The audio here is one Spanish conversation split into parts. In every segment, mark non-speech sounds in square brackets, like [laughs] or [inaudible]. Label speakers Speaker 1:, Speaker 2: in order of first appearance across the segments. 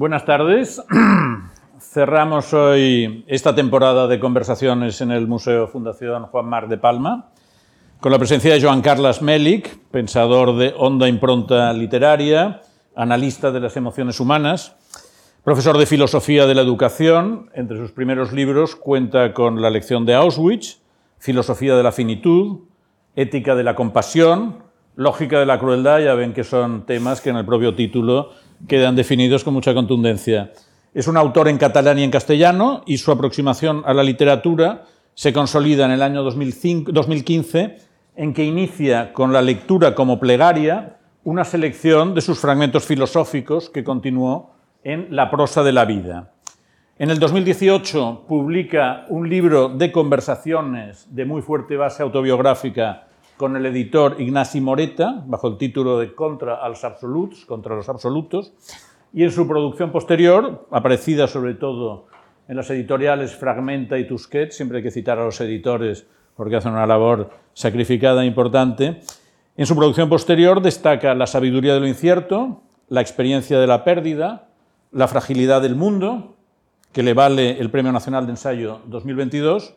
Speaker 1: Buenas tardes. [clears throat] Cerramos hoy esta temporada de conversaciones en el Museo Fundación Juan Mar de Palma con la presencia de Joan Carles Melic, pensador de honda impronta literaria, analista de las emociones humanas, profesor de filosofía de la educación. Entre sus primeros libros cuenta con la lección de Auschwitz, filosofía de la finitud, ética de la compasión, lógica de la crueldad. Ya ven que son temas que en el propio título quedan definidos con mucha contundencia. Es un autor en catalán y en castellano y su aproximación a la literatura se consolida en el año 2015 en que inicia con la lectura como plegaria una selección de sus fragmentos filosóficos que continuó en La prosa de la vida. En el 2018 publica un libro de conversaciones de muy fuerte base autobiográfica con el editor Ignasi Moreta, bajo el título de Contra als absoluts, contra los absolutos, y en su producción posterior, aparecida sobre todo en las editoriales Fragmenta y Tusquets, siempre hay que citar a los editores porque hacen una labor sacrificada e importante. En su producción posterior destaca la sabiduría de lo incierto, la experiencia de la pérdida, la fragilidad del mundo, que le vale el Premio Nacional de Ensayo 2022,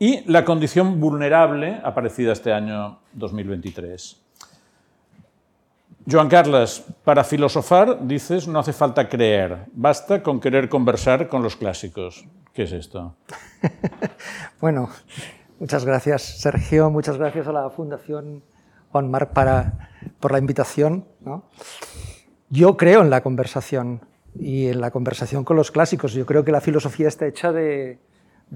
Speaker 1: y la condición vulnerable, aparecida este año 2023. Joan Carles, para filosofar, dices, no hace falta creer, basta con querer conversar con los clásicos. ¿Qué es esto? [laughs]
Speaker 2: bueno, Muchas gracias, Sergio. Muchas gracias a la Fundación Juan para, por la invitación. Yo creo en la conversación y en la conversación con los clásicos. Yo creo que la filosofía está hecha de,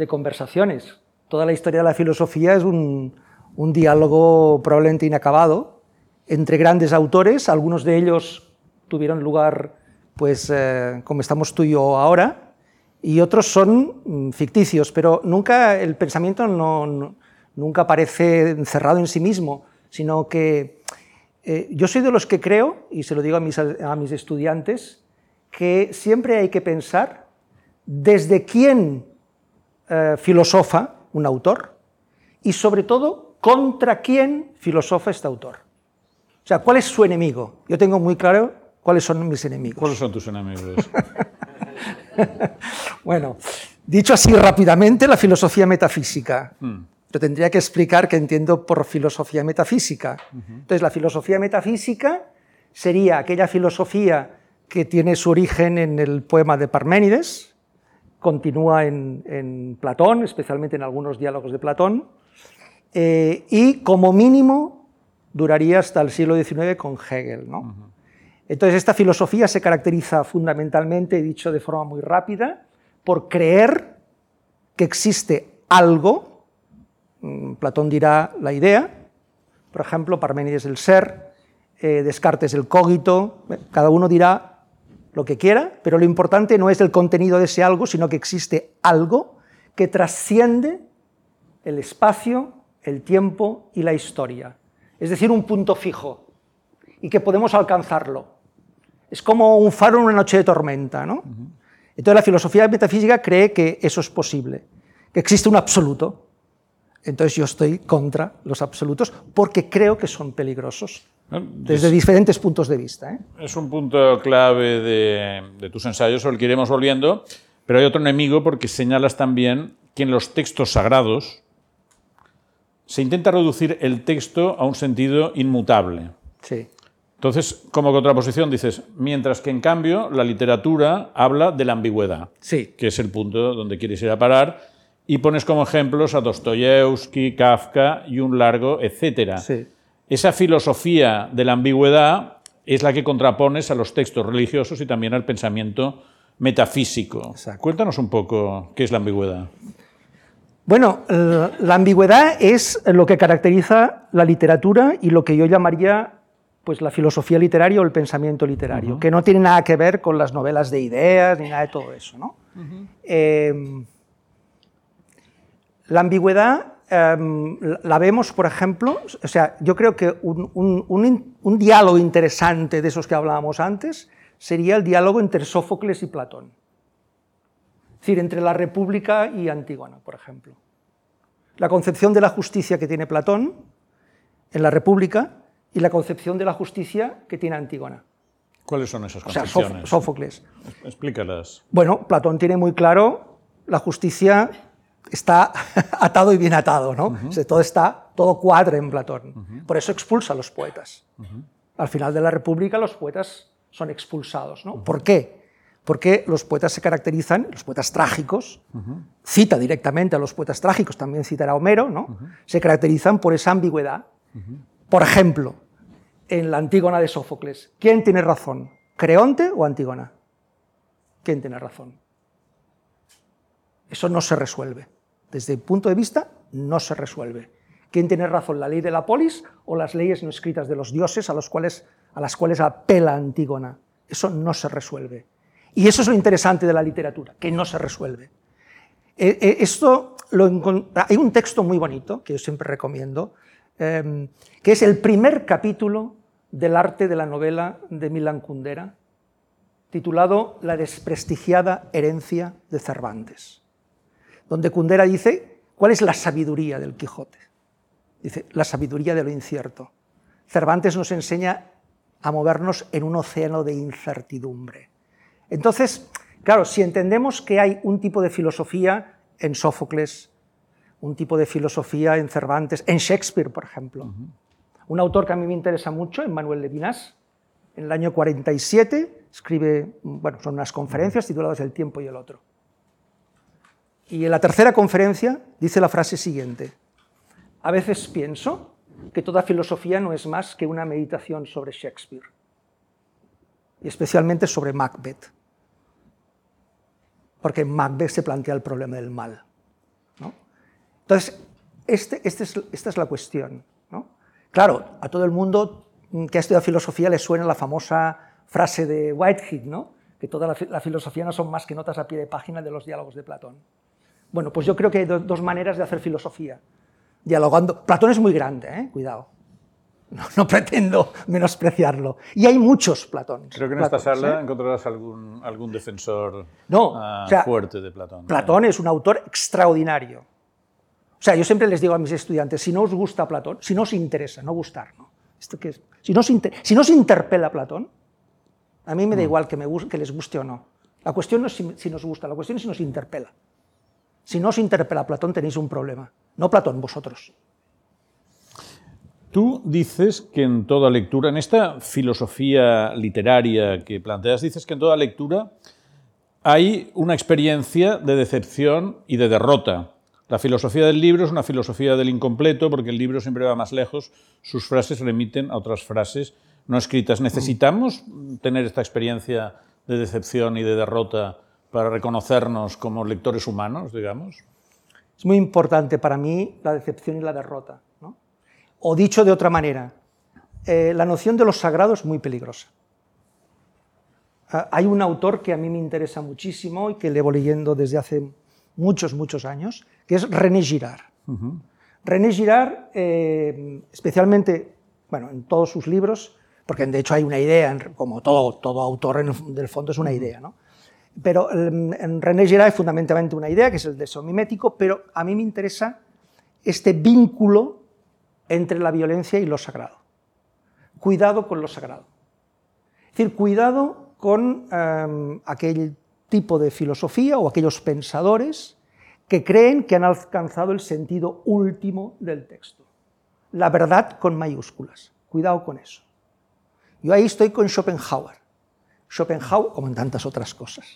Speaker 2: conversaciones. Toda la historia de la filosofía es un, diálogo probablemente inacabado entre grandes autores. Algunos de ellos tuvieron lugar, pues, eh, como estamos tú y yo ahora, y otros son mm, ficticios, pero nunca el pensamiento no, nunca aparece encerrado en sí mismo, sino que eh, yo soy de los que creo, y se lo digo a mis, a mis estudiantes, que siempre hay que pensar desde quién eh, filosofa un autor y sobre todo contra quién filosofa este autor. O sea, ¿cuál es su enemigo? Yo tengo muy claro cuáles son mis enemigos.
Speaker 1: ¿Cuáles son tus enemigos? [laughs]
Speaker 2: bueno, dicho así rápidamente, la filosofía metafísica. Hmm. Pero tendría que explicar qué entiendo por filosofía metafísica. Entonces, la filosofía metafísica sería aquella filosofía que tiene su origen en el poema de Parménides, continúa en, Platón, especialmente en algunos diálogos de Platón, eh, y como mínimo duraría hasta el siglo XIX con Hegel. ¿no? Entonces, esta filosofía se caracteriza fundamentalmente, he dicho de forma muy rápida, por creer que existe algo, mm, Platón dirá la idea, por ejemplo, Parménides el ser, eh, Descartes el cogito, cada uno dirá lo que quiera, pero lo importante no es el contenido de ese algo, sino que existe algo que trasciende el espacio, el tiempo y la historia. Es decir, un punto fijo y que podemos alcanzarlo. Es como un faro en una noche de tormenta. ¿no? Entonces la filosofía metafísica cree que eso es posible, que existe un absoluto. Entonces yo estoy contra los absolutos porque creo que son peligrosos desde diferentes puntos de vista. ¿eh?
Speaker 1: Es un punto clave de, tus ensayos sobre el que iremos volviendo, pero hay otro enemigo porque señalas también que en los textos sagrados se intenta reducir el texto a un sentido inmutable.
Speaker 2: Sí.
Speaker 1: Entonces, como contraposición dices, mientras que en cambio la literatura habla de la ambigüedad,
Speaker 2: sí.
Speaker 1: que es el punto donde quieres ir a parar, y pones como ejemplos a Dostoyevsky, Kafka y un largo, etcétera.
Speaker 2: Sí.
Speaker 1: Esa filosofía de la ambigüedad es la que contrapones a los textos religiosos y también al pensamiento metafísico. Cuéntanos un poco qué es la ambigüedad.
Speaker 2: Bueno, la ambigüedad es lo que caracteriza la literatura y lo que yo llamaría pues la filosofía literaria o el pensamiento literario, que no tiene nada que ver con las novelas de ideas ni nada de todo eso. ¿no? Em, la ambigüedad em, la vemos, por ejemplo, o sea, yo creo que un, diálogo interesante de esos que hablábamos antes sería el diálogo entre Sófocles y Platón. Es decir, entre la República y Antígona, por ejemplo. La concepción de la justicia que tiene Platón en la República y la concepción de la justicia que tiene Antígona.
Speaker 1: ¿Cuáles son esas
Speaker 2: O sea,
Speaker 1: concepciones?
Speaker 2: Sóf- Sófocles.
Speaker 1: Explícalas.
Speaker 2: Bueno, Platón tiene muy claro la justicia está [laughs] atado y bien atado, ¿no? O sea, todo está, todo cuadra en Platón. Por eso expulsa a los poetas. Al final de la República los poetas son expulsados, ¿no? ¿Por qué? Porque los poetas se caracterizan, los poetas trágicos, cita directamente a los poetas trágicos, también citará a Homero, ¿no? Se caracterizan por esa ambigüedad. Por ejemplo, en la Antígona de Sófocles, ¿quién tiene razón? ¿Creonte o Antígona? ¿Quién tiene razón? Eso no se resuelve. Desde el punto de vista, no se resuelve. ¿Quién tiene razón, la ley de la polis o las leyes no escritas de los dioses a, los cuales, a las cuales apela Antígona? Eso no se resuelve. Y eso es lo interesante de la literatura, que no se resuelve. Eh, eh, esto encon- hay un texto muy bonito que yo siempre recomiendo, eh, que es el primer capítulo del arte de la novela de Milan Kundera, titulado La desprestigiada herencia de Cervantes, donde Kundera dice cuál es la sabiduría del Quijote. Dice, la sabiduría de lo incierto. Cervantes nos enseña a movernos en un océano de incertidumbre. Entonces, claro, si entendemos que hay un tipo de filosofía en Sófocles, un tipo de filosofía en Cervantes, en Shakespeare, por ejemplo, un autor que a mí me interesa mucho, Emmanuel Levinas, en el año 47 escribe, bueno, son unas conferencias tituladas El tiempo y el otro. Y en la tercera conferencia dice la frase siguiente, a veces pienso que toda filosofía no es más que una meditación sobre Shakespeare, y especialmente sobre Macbeth, porque en Macbeth se plantea el problema del mal. Entonces, este, este es, esta es la cuestión. Claro, a todo el mundo que ha estudiado filosofía le suena la famosa frase de Whitehead, ¿no? que toda la, la filosofía no son más que notas a pie de página de los diálogos de Platón. Bueno, pues yo creo que hay do- dos maneras de hacer filosofía. Dialogando. Platón es muy grande, ¿eh? cuidado. No, no pretendo menospreciarlo. Y hay muchos Platón.
Speaker 1: Creo que en esta sala
Speaker 2: ¿eh?
Speaker 1: encontrarás algún, algún defensor
Speaker 2: No,
Speaker 1: ah,
Speaker 2: o sea,
Speaker 1: fuerte de Platón.
Speaker 2: Platón es un autor extraordinario. O sea, yo siempre les digo a mis estudiantes, si no os gusta Platón, si no os interesa, no gustar, ¿no? ¿Esto qué es? Si, no os inter- si no os interpela Platón, a mí me da igual que, me que les guste o no. La cuestión no es si, si nos gusta, la cuestión es si nos interpela. Si no os interpela Platón, tenéis un problema. No Platón, vosotros.
Speaker 1: Tú dices que en toda lectura, en esta filosofía literaria que planteas, dices que en toda lectura hay una experiencia de decepción y de derrota. La filosofía del libro es una filosofía del incompleto porque el libro siempre va más lejos, sus frases remiten a otras frases no escritas. ¿Necesitamos tener esta experiencia de decepción y de derrota para reconocernos como lectores humanos, digamos?
Speaker 2: Es muy importante para mí la decepción y la derrota. ¿no? O dicho de otra manera, eh, la noción de lo sagrado es muy peligrosa. Ah, hay un autor que a mí me interesa muchísimo y que llevo leyendo desde hace muchos, muchos años, que es René Girard. René Girard, eh, especialmente, bueno, en todos sus libros, porque de hecho hay una idea, como todo, todo autor en el, del fondo es una idea, ¿no? Pero em, en René Girard hay fundamentalmente una idea, que es el deseo mimético, pero a mí me interesa este vínculo entre la violencia y lo sagrado. Cuidado con lo sagrado. Es decir, cuidado con em, aquel tipo de filosofía o aquellos pensadores que creen que han alcanzado el sentido último del texto. La verdad con mayúsculas. Cuidado con eso. Yo ahí estoy con Schopenhauer. Schopenhauer, como en tantas otras cosas,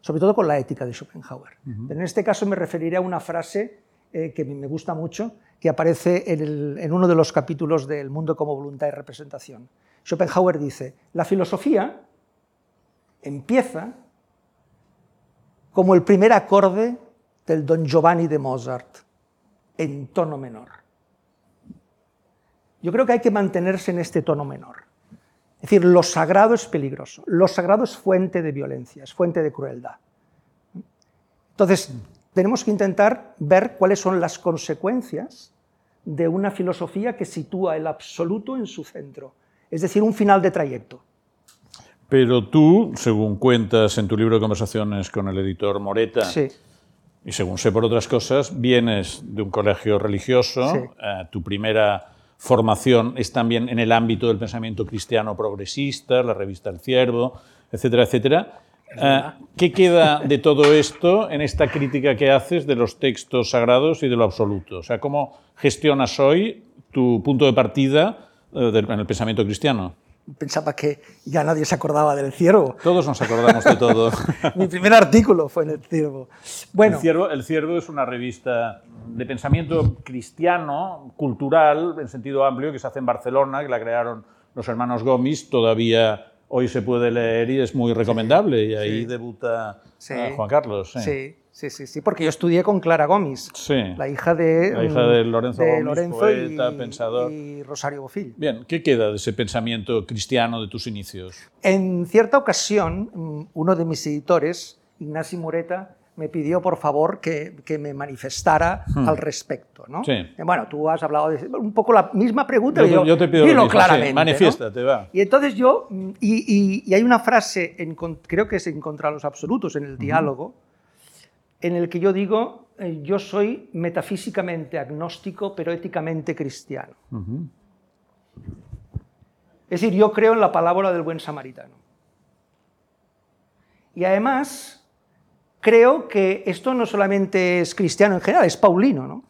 Speaker 2: sobre todo con la ética de Schopenhauer. Pero en este caso me referiré a una frase eh, que me gusta mucho, que aparece en, el- en uno de los capítulos del Mundo como voluntad y representación. Schopenhauer dice, la filosofía empieza como el primer acorde del Don Giovanni de Mozart, en tono menor. Yo creo que hay que mantenerse en este tono menor. Es decir, lo sagrado es peligroso, lo sagrado es fuente de violencia, es fuente de crueldad. Entonces, tenemos que intentar ver cuáles son las consecuencias de una filosofía que sitúa el absoluto en su centro, es decir, un final de trayecto.
Speaker 1: Pero tú, según cuentas en tu libro de conversaciones con el editor Moreta,
Speaker 2: Sí,
Speaker 1: y según sé por otras cosas, vienes de un colegio religioso,
Speaker 2: Sí.
Speaker 1: eh, tu primera formación es también en el ámbito del pensamiento cristiano progresista, la revista El Ciervo, etcétera, etcétera. Eh, ¿Qué queda de todo esto en esta crítica que haces de los textos sagrados y de lo absoluto? O sea, ¿cómo gestionas hoy tu punto de partida eh, en el pensamiento cristiano?
Speaker 2: Pensaba que ya nadie se acordaba del ciervo.
Speaker 1: Todos nos acordamos de todo. [laughs]
Speaker 2: Mi primer artículo fue en el ciervo. Bueno,
Speaker 1: el ciervo. El ciervo es una revista de pensamiento cristiano, cultural, en sentido amplio, que se hace en Barcelona, que la crearon los hermanos Gomis, todavía hoy se puede leer y es muy recomendable. Y ahí debuta ah, Juan Carlos.
Speaker 2: Sí. Sí. sí, sí, porque yo estudié con Clara Gómez, la hija de,
Speaker 1: la hija de Lorenzo, Gómez, poeta,
Speaker 2: y,
Speaker 1: pensador.
Speaker 2: Y Rosario Bofil.
Speaker 1: Bien, ¿qué queda de ese pensamiento cristiano de tus inicios?
Speaker 2: En cierta ocasión, mm, uno de mis editores, Ignacio Moreta, me pidió por favor que, que me manifestara hmm. al respecto. ¿no?
Speaker 1: Sí.
Speaker 2: Bueno, tú has hablado de un poco la misma pregunta.
Speaker 1: Yo, yo, te pido
Speaker 2: dilo
Speaker 1: lo
Speaker 2: claramente. Sí,
Speaker 1: manifiéstate, va.
Speaker 2: Y entonces yo, y, y, hay una frase, en, creo que es en Contra los Absolutos, en el diálogo, en el que yo digo, eh, yo soy metafísicamente agnóstico, pero éticamente cristiano. Es decir, yo creo en la palabra del buen samaritano. Y además, creo que esto no solamente es cristiano en general, es paulino. ¿no?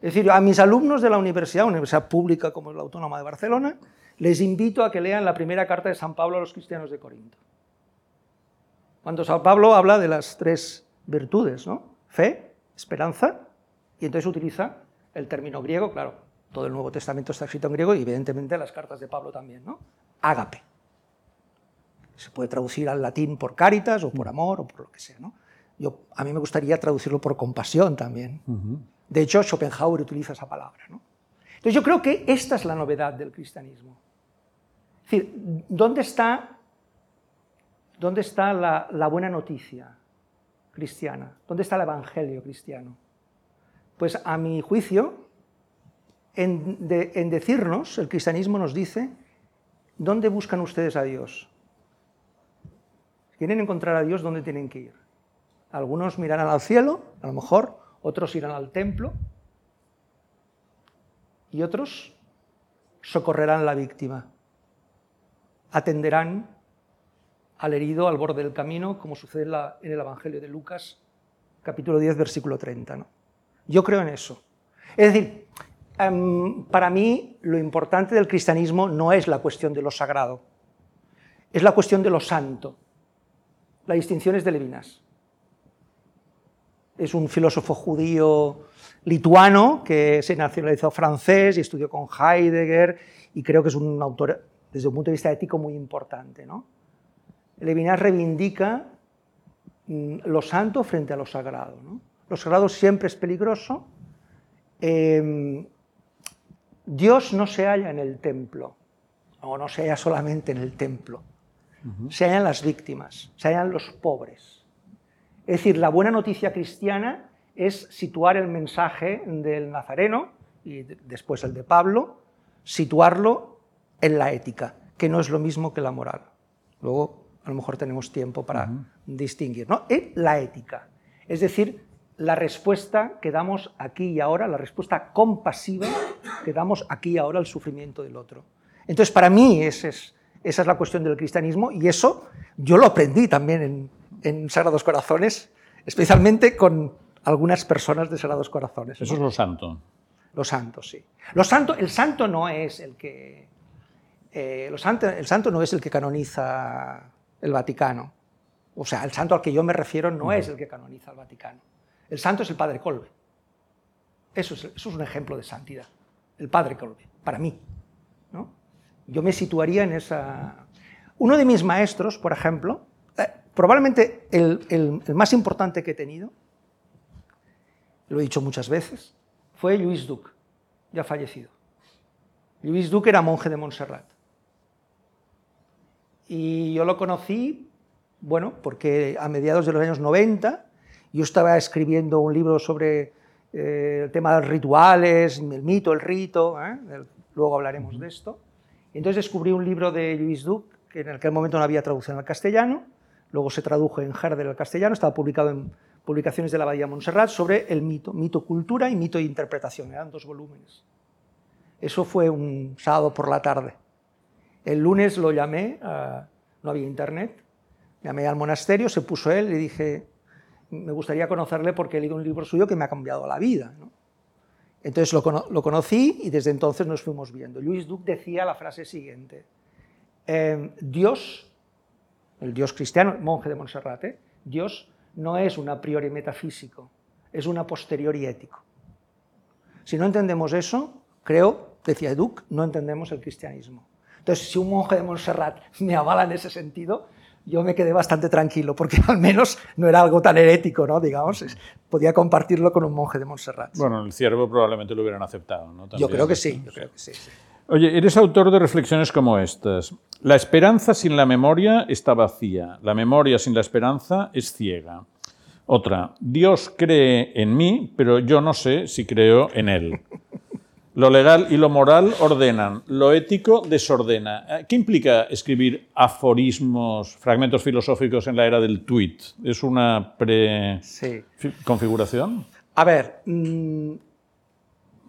Speaker 2: Es decir, a mis alumnos de la universidad, una universidad pública como es la Autónoma de Barcelona, les invito a que lean la primera carta de San Pablo a los cristianos de Corinto. Cuando San Pablo habla de las tres virtudes, ¿no? Fe, esperanza, y entonces utiliza el término griego, claro, todo el Nuevo Testamento está escrito en griego y evidentemente las cartas de Pablo también, ¿no? Ágape. Se puede traducir al latín por caritas o por amor o por lo que sea. ¿no? Yo, a mí me gustaría traducirlo por compasión también. De hecho, Schopenhauer utiliza esa palabra. ¿no? Entonces yo creo que esta es la novedad del cristianismo. Es decir, ¿dónde está, dónde está la, buena noticia cristiana? ¿Dónde está el evangelio cristiano? Pues a mi juicio, en, en decirnos, el cristianismo nos dice, ¿dónde buscan ustedes a Dios? quieren encontrar a Dios, ¿dónde tienen que ir? Algunos mirarán al cielo, a lo mejor, otros irán al templo y otros socorrerán a la víctima, atenderán al herido al borde del camino, como sucede en, el Evangelio de Lucas, capítulo 10, versículo 30. Yo creo en eso. Es decir, em, para mí lo importante del cristianismo no es la cuestión de lo sagrado, es la cuestión de lo santo. La distinción es de Levinas. Es un filósofo judío lituano que se nacionalizó francés y estudió con Heidegger y creo que es un autor desde un punto de vista ético muy importante. ¿no? Levinas reivindica mm, lo santo frente a lo sagrado. Lo sagrado siempre es peligroso. Em, Dios no se halla en el templo, o no se halla solamente en el templo se hallan las víctimas, se hallan los pobres. Es decir, la buena noticia cristiana es situar el mensaje del Nazareno y después el de Pablo, situarlo en la ética, que no es lo mismo que la moral. Luego, a lo mejor tenemos tiempo para distinguir. ¿no? En la ética, es decir, la respuesta que damos aquí y ahora, la respuesta compasiva que damos aquí y ahora al sufrimiento del otro. Entonces, para mí ese es esa es la cuestión del cristianismo y eso yo lo aprendí también en, Sagrados Corazones, especialmente con algunas personas de Sagrados Corazones.
Speaker 1: Eso es lo santo.
Speaker 2: Lo santo, sí. Lo santo, el santo no es el que... Eh, lo santo, el santo no es el que canoniza el Vaticano. O sea, el santo al que yo me refiero no es el que canoniza el Vaticano. El santo es el Padre Colbe. Eso es, eso es un ejemplo de santidad. El Padre Colbe, para mí. ¿no? Yo me situaría en esa... Uno de mis maestros, por ejemplo, eh, probablemente el, más importante que he tenido, lo he dicho muchas veces, fue Luis Duc, ya fallecido. Luis Duc era monje de Montserrat. Y yo lo conocí, bueno, porque a mediados de los años 90 yo estaba escribiendo un libro sobre eh, el tema de los rituales, el mito, el rito, ¿eh? luego hablaremos de esto. Entonces descubrí un libro de Luis Duc, que en aquel momento no había traducción al castellano, luego se tradujo en Herder al castellano, estaba publicado en publicaciones de la Bahía Montserrat, sobre el mito, mito cultura y mito interpretación, eran dos volúmenes. Eso fue un sábado por la tarde. El lunes lo llamé, no había internet, llamé al monasterio, se puso él y dije, me gustaría conocerle porque he leído un libro suyo que me ha cambiado la vida. Entonces lo, conocí y desde entonces nos fuimos viendo. Luis Duc decía la frase siguiente, em, Dios, el Dios cristiano, monje de Monserrate, Dios no es un a priori metafísico, es un a posteriori ético. Si no entendemos eso, creo, decía Duc, no entendemos el cristianismo. Entonces, si un monje de Montserrat me avala en ese sentido, yo me quedé bastante tranquilo, porque al menos no era algo tan herético, ¿no? digamos, podía compartirlo con un monje de Montserrat.
Speaker 1: Bueno, el ciervo probablemente lo hubieran aceptado. ¿no?
Speaker 2: yo creo que sí, yo creo que sí,
Speaker 1: Oye, eres autor de reflexiones como estas. La esperanza sin la memoria está vacía, la memoria sin la esperanza es ciega. Otra, Dios cree en mí, pero yo no sé si creo en Él. Lo legal y lo moral ordenan, lo ético desordena. Eh, ¿Qué implica escribir aforismos, fragmentos filosóficos en la era del tweet? ¿Es una pre-configuración?
Speaker 2: A ver, mm,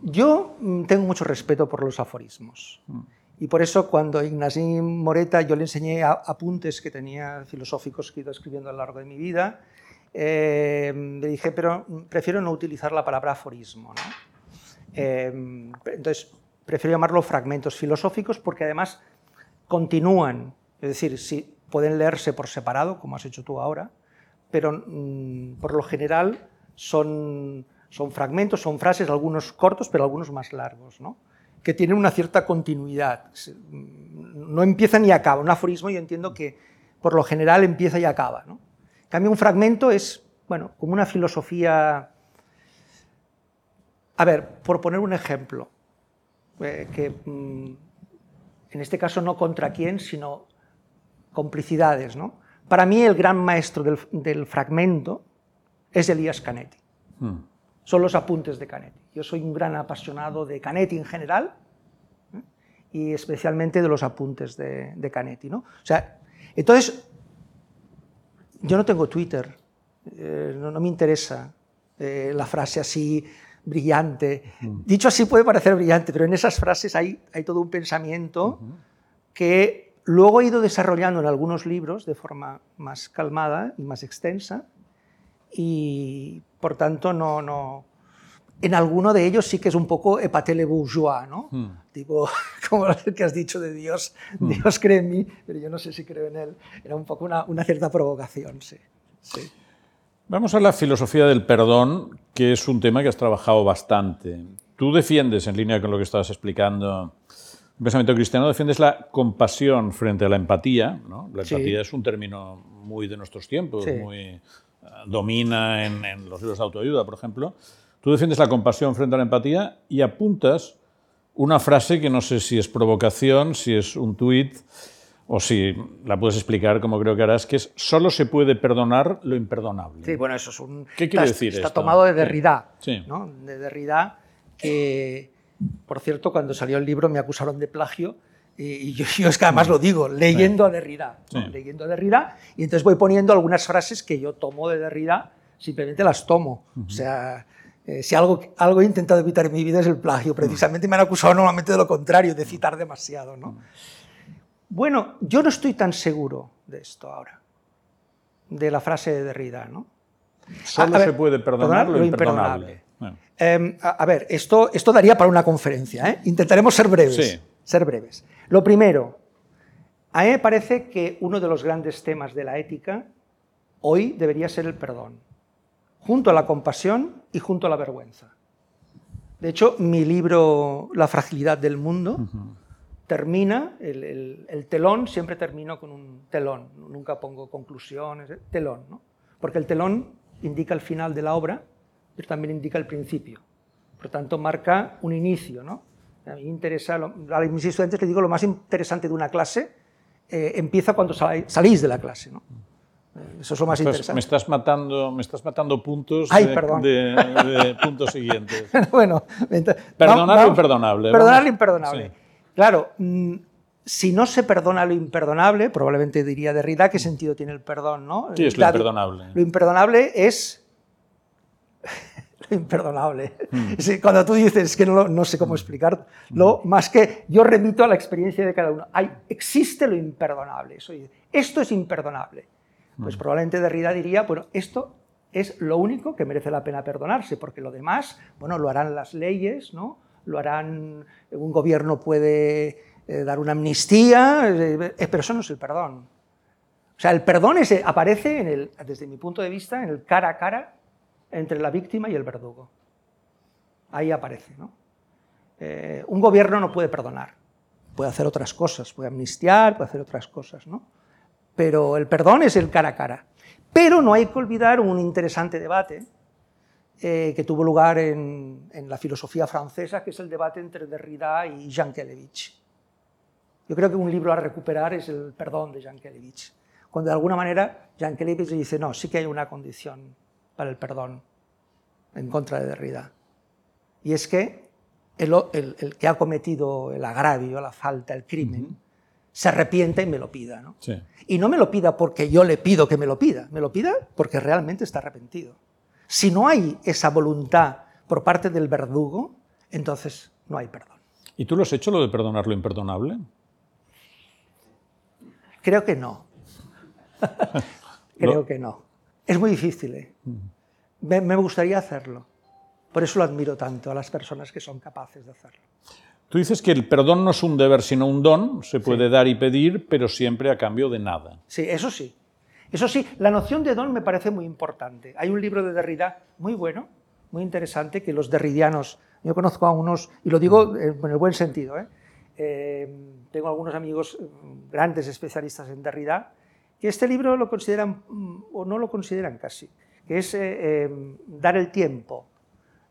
Speaker 2: yo mm, tengo mucho respeto por los aforismos. Mm. Y por eso cuando Ignací Moreta yo le enseñé apuntes que tenía filosóficos que he ido escribiendo a lo largo de mi vida, eh, le dije, pero prefiero no utilizar la palabra aforismo. ¿no? Em, entonces, prefiero llamarlo fragmentos filosóficos porque además continúan, es decir, si pueden leerse por separado, como has hecho tú ahora, pero mm, por lo general son, son fragmentos, son frases, algunos cortos, pero algunos más largos, ¿no? que tienen una cierta continuidad. Mm, no empieza ni acaba. Un aforismo yo entiendo que por lo general empieza y acaba. ¿no? En cambio, un fragmento es bueno, como una filosofía a ver, por poner un ejemplo, eh, que mm, en este caso no contra quién, sino complicidades. ¿no? Para mí el gran maestro del, fragmento es Elías Canetti. Hmm. Son los apuntes de Canetti. Yo soy un gran apasionado de Canetti en general ¿eh? y especialmente de los apuntes de, Canetti. ¿no? O sea, entonces, yo no tengo Twitter, eh, no, me interesa la frase así brillante. Dicho así puede parecer brillante, pero en esas frases hay, hay todo un pensamiento que luego he ido desarrollando en algunos libros de forma más calmada y más extensa y por tanto no, no, en alguno de ellos sí que es un poco epatele bourgeois, ¿no? Hmm. Tipo, [laughs] como el que has dicho de Dios, hmm. Dios cree en mí, pero yo no sé si creo en él. Era un poco una, una cierta provocación, sí. sí.
Speaker 1: Vamos a la filosofía del perdón, que es un tema que has trabajado bastante. Tú defiendes, en línea con lo que estabas explicando, el pensamiento cristiano, defiendes la compasión frente a la empatía. La empatía es un término muy de nuestros tiempos, muy eh, domina en, en, los libros de autoayuda, por ejemplo. Tú defiendes la compasión frente a la empatía y apuntas una frase que no sé si es provocación, si es un tuit, o si la puedes explicar como creo que harás, que es solo se puede perdonar lo imperdonable.
Speaker 2: Sí, bueno, eso es un...
Speaker 1: ¿Qué quiere decir
Speaker 2: Está tomado de Derrida, ¿no? De Derrida, que, por cierto, cuando salió el libro me acusaron de plagio, y yo, es que además lo digo, leyendo a Derrida, leyendo a Derrida, y entonces voy poniendo algunas frases que yo tomo de Derrida, simplemente las tomo. O sea, eh, si algo, algo he intentado evitar en mi vida es el plagio, precisamente me han acusado normalmente de lo contrario, de citar demasiado, ¿no? Bueno, yo no estoy tan seguro de esto ahora, de la frase de Derrida, ¿no?
Speaker 1: Solo se puede perdonar, lo, imperdonable.
Speaker 2: Em, a, ver, esto, esto daría para una conferencia. ¿eh? Intentaremos ser breves. Ser breves. Lo primero, a mí me parece que uno de los grandes temas de la ética hoy debería ser el perdón, junto a la compasión y junto a la vergüenza. De hecho, mi libro La fragilidad del mundo termina, el, telón siempre termino con un telón, nunca pongo conclusiones, ¿eh? telón, ¿no? porque el telón indica el final de la obra, pero también indica el principio. Por tanto, marca un inicio. ¿no? A mí me interesa, a mis estudiantes les digo, lo más interesante de una clase eh, empieza cuando salís de la clase. ¿no? Eh, eso es lo más interesante.
Speaker 1: Me estás matando, me estás matando puntos
Speaker 2: de,
Speaker 1: puntos siguientes. [laughs]
Speaker 2: bueno,
Speaker 1: perdonar lo imperdonable.
Speaker 2: Perdonar lo imperdonable. Claro, mm, si no se perdona lo imperdonable, probablemente diría Derrida, ¿qué sentido tiene el perdón? ¿no?
Speaker 1: ¿Qué es lo imperdonable?
Speaker 2: Lo imperdonable es [laughs] imperdonable. Mm. Cuando tú dices que no, no sé cómo explicarlo, mm. más que yo remito a la experiencia de cada uno. Hay, existe lo imperdonable. esto es imperdonable. Pues mm. probablemente Derrida diría, bueno, esto es lo único que merece la pena perdonarse, porque lo demás, bueno, lo harán las leyes, ¿no? Lo harán, un gobierno puede eh, dar una amnistía, eh, eh, pero eso no es el perdón. O sea, el perdón aparece, en el, desde mi punto de vista, en el cara a cara entre la víctima y el verdugo. Ahí aparece. Eh, un gobierno no puede perdonar, puede hacer otras cosas, puede amnistiar, puede hacer otras cosas, ¿no? pero el perdón es el cara a cara. Pero no hay que olvidar un interesante debate eh, que tuvo lugar en, la filosofía francesa, que es el debate entre Derrida y Jean Kelevich. Yo creo que un libro a recuperar es el perdón de Jean Kelevich, cuando de alguna manera Jean Kelevich dice, no, sí que hay una condición para el perdón en contra de Derrida. Y es que el, que ha cometido el agravio, la falta, el crimen, se arrepienta y me lo pida. ¿no? Y no me lo pida porque yo le pido que me lo pida, me lo pida porque realmente está arrepentido. Si no hay esa voluntad por parte del verdugo, entonces no hay perdón.
Speaker 1: ¿Y tú lo has hecho lo de perdonar lo imperdonable?
Speaker 2: Creo que no. [laughs] Creo que no. Es muy difícil. ¿eh? Me, gustaría hacerlo. Por eso lo admiro tanto a las personas que son capaces de hacerlo.
Speaker 1: Tú dices que el perdón no es un deber, sino un don. Se puede dar y pedir, pero siempre a cambio de nada.
Speaker 2: Sí, eso sí. Eso sí, la noción de don me parece muy importante. Hay un libro de Derrida muy bueno, muy interesante, que los derridianos, yo conozco a unos, y lo digo en el buen sentido, ¿eh? Eh, tengo algunos amigos grandes especialistas en Derrida, que este libro lo consideran, mm, o no lo consideran casi, que es eh, Dar el tiempo,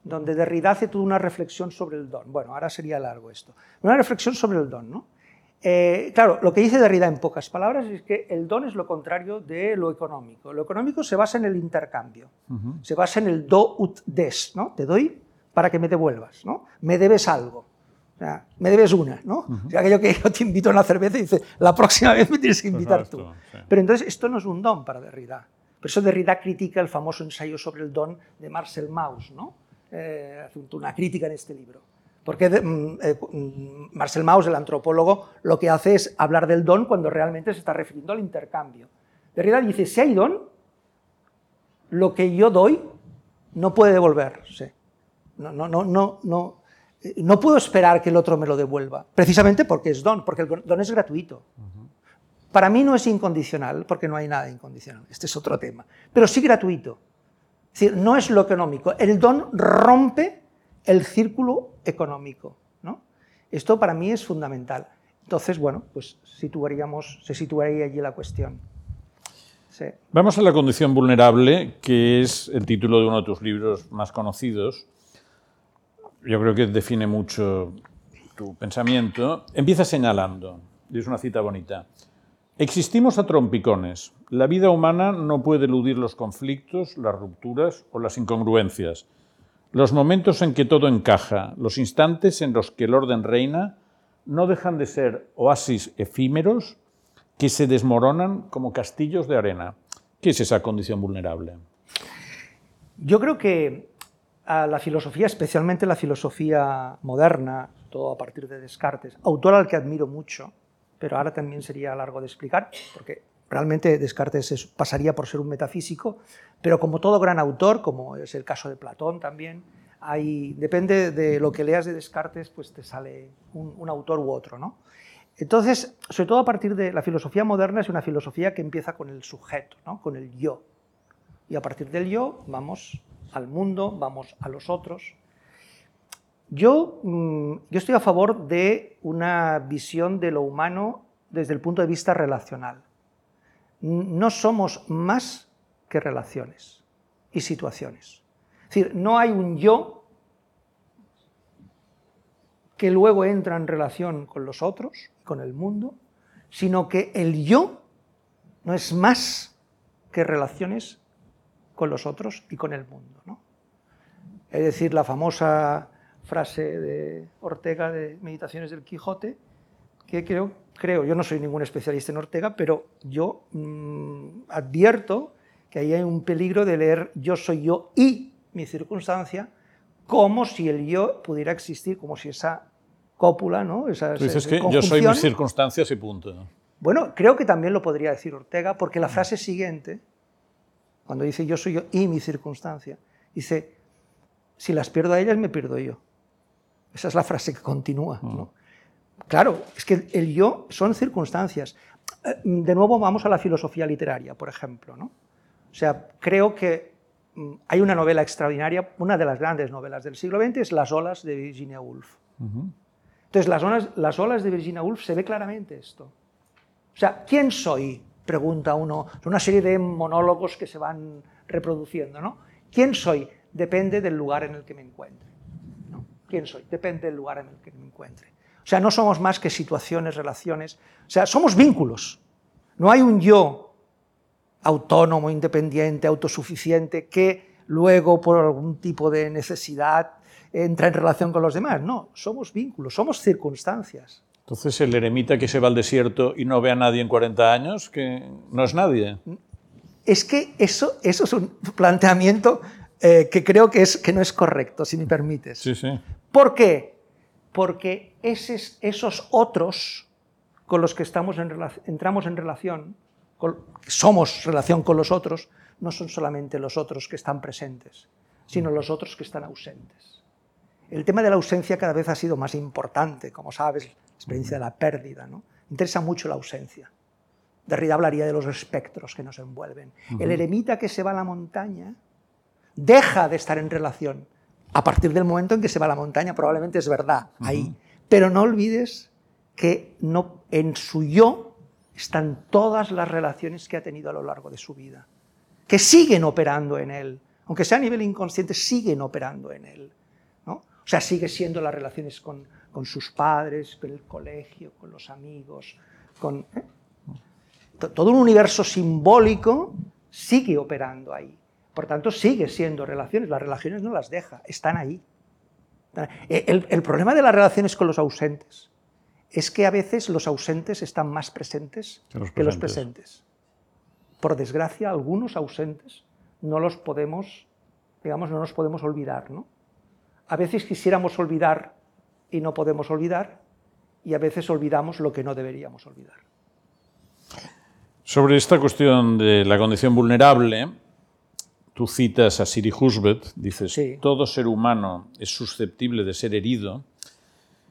Speaker 2: donde Derrida hace toda una reflexión sobre el don. Bueno, ahora sería largo esto. Una reflexión sobre el don, ¿no? Eh, claro, lo que dice Derrida en pocas palabras es que el don es lo contrario de lo económico. Lo económico se basa en el intercambio, se basa en el do ut des, ¿no? Te doy para que me devuelvas, ¿no? Me debes algo. O sea, me debes una, ¿no? o sea, aquello que yo te invito a una cerveza y dices, la próxima vez me tienes que invitar tú. Pero entonces esto no es un don para Derrida. Por eso Derrida critica el famoso ensayo sobre el don de Marcel Mauss, ¿no? Eh, hace una crítica en este libro. Porque mm, eh, mm, Marcel Mauss, el antropólogo, lo que hace es hablar del don cuando realmente se está refiriendo al intercambio. Derrida dice, si hay don, lo que yo doy no puede devolverse. No, no, no, no, no no puedo esperar que el otro me lo devuelva, precisamente porque es don, porque el don es gratuito. Para mí no es incondicional, porque no hay nada incondicional, este es otro tema, pero sí gratuito. Es decir, no es lo económico, el don rompe el círculo económico. ¿no? Esto para mí es fundamental. Entonces, bueno, pues se situaría allí la cuestión.
Speaker 1: Vamos a la condición vulnerable, que es el título de uno de tus libros más conocidos, yo creo que define mucho tu pensamiento, empieza señalando, y es una cita bonita, existimos a trompicones. La vida humana no puede eludir los conflictos, las rupturas o las incongruencias. Los momentos en que todo encaja, los instantes en los que el orden reina, no dejan de ser oasis efímeros que se desmoronan como castillos de arena. ¿Qué es esa condición vulnerable?
Speaker 2: Yo creo que a la filosofía, especialmente la filosofía moderna, todo a partir de Descartes, autor al que admiro mucho, pero ahora también sería largo de explicar, porque realmente Descartes pasaría por ser un metafísico, pero como todo gran autor, como es el caso de Platón también, hay, depende de lo que leas de Descartes, pues te sale un, autor u otro. ¿no? Entonces, sobre todo a partir de la filosofía moderna, es una filosofía que empieza con el sujeto, ¿no? con el yo. Y a partir del yo vamos al mundo, vamos a los otros. Yo, mm, yo estoy a favor de una visión de lo humano desde el punto de vista relacional. No somos más que relaciones y situaciones. Es decir, no hay un yo que luego entra en relación con los otros, con el mundo, sino que el yo no es más que relaciones con los otros y con el mundo. ¿no? Es decir, la famosa frase de Ortega de Meditaciones del Quijote, que creo, creo yo no soy ningún especialista en Ortega, pero yo mm, advierto que ahí hay un peligro de leer yo soy yo y mi circunstancia, como si el yo pudiera existir, como si esa cópula, ¿no? Esa,
Speaker 1: Tú dices
Speaker 2: esa
Speaker 1: que yo soy mis circunstancias y punto.
Speaker 2: Bueno, creo que también lo podría decir Ortega, porque la frase siguiente, cuando dice yo soy yo y mi circunstancia, dice, si las pierdo a ellas, me pierdo yo. Esa es la frase que continúa. ¿no? Claro, es que el yo son circunstancias. Eh, De nuevo vamos a la filosofía literaria, por ejemplo. ¿no? O sea, creo que mm, hay una novela extraordinaria, una de las grandes novelas del siglo XX es Las olas de Virginia Woolf. Entonces, las olas, las olas de Virginia Woolf se ve claramente esto. O sea, ¿quién soy? Pregunta uno. Son una serie de monólogos que se van reproduciendo, ¿no? ¿Quién soy? Depende del lugar en el que me encuentre. ¿no? ¿Quién soy? Depende del lugar en el que me encuentre. O sea, no somos más que situaciones, relaciones. O sea, somos vínculos. No hay un yo autónomo, independiente, autosuficiente, que luego, por algún tipo de necesidad, entra en relación con los demás. No, somos vínculos, somos circunstancias.
Speaker 1: Entonces, el eremita que se va al desierto y no ve a nadie en 40 años, que no es nadie.
Speaker 2: Es que eso, eso es un planteamiento eh, que creo que, es, que no es correcto, si me permites.
Speaker 1: Sí, sí.
Speaker 2: ¿Por qué? Porque esos, esos otros con los que estamos en entramos en relación, con- somos relación con los otros, no son solamente los otros que están presentes, sino los otros que están ausentes. El tema de la ausencia cada vez ha sido más importante, como sabes, la experiencia de la pérdida. ¿no? Interesa mucho la ausencia. Derrida hablaría de los espectros que nos envuelven. El eremita que se va a la montaña deja de estar en relación. A partir del momento en que se va a la montaña, probablemente es verdad, ahí. Pero no olvides que en su yo están todas las relaciones que ha tenido a lo largo de su vida, que siguen operando en él, aunque sea a nivel inconsciente, siguen operando en él. O sea, sigue siendo las relaciones con, sus padres, con el colegio, con los amigos, con... ¿eh? To- Todo un universo simbólico sigue operando ahí. Por tanto, sigue siendo relaciones. Las relaciones no las deja, están ahí. Eh, El, el problema de las relaciones con los ausentes es que a veces los ausentes están más presentes
Speaker 1: Que los
Speaker 2: que los
Speaker 1: presentes.
Speaker 2: presentes. Por desgracia, algunos ausentes no los podemos, digamos, no nos podemos olvidar, ¿no? A veces quisiéramos olvidar y no podemos olvidar, y a veces olvidamos lo que no deberíamos olvidar.
Speaker 1: Sobre esta cuestión de la condición vulnerable, tú citas a Siri Husbet, dices,
Speaker 2: Sí.
Speaker 1: todo ser humano es susceptible de ser herido,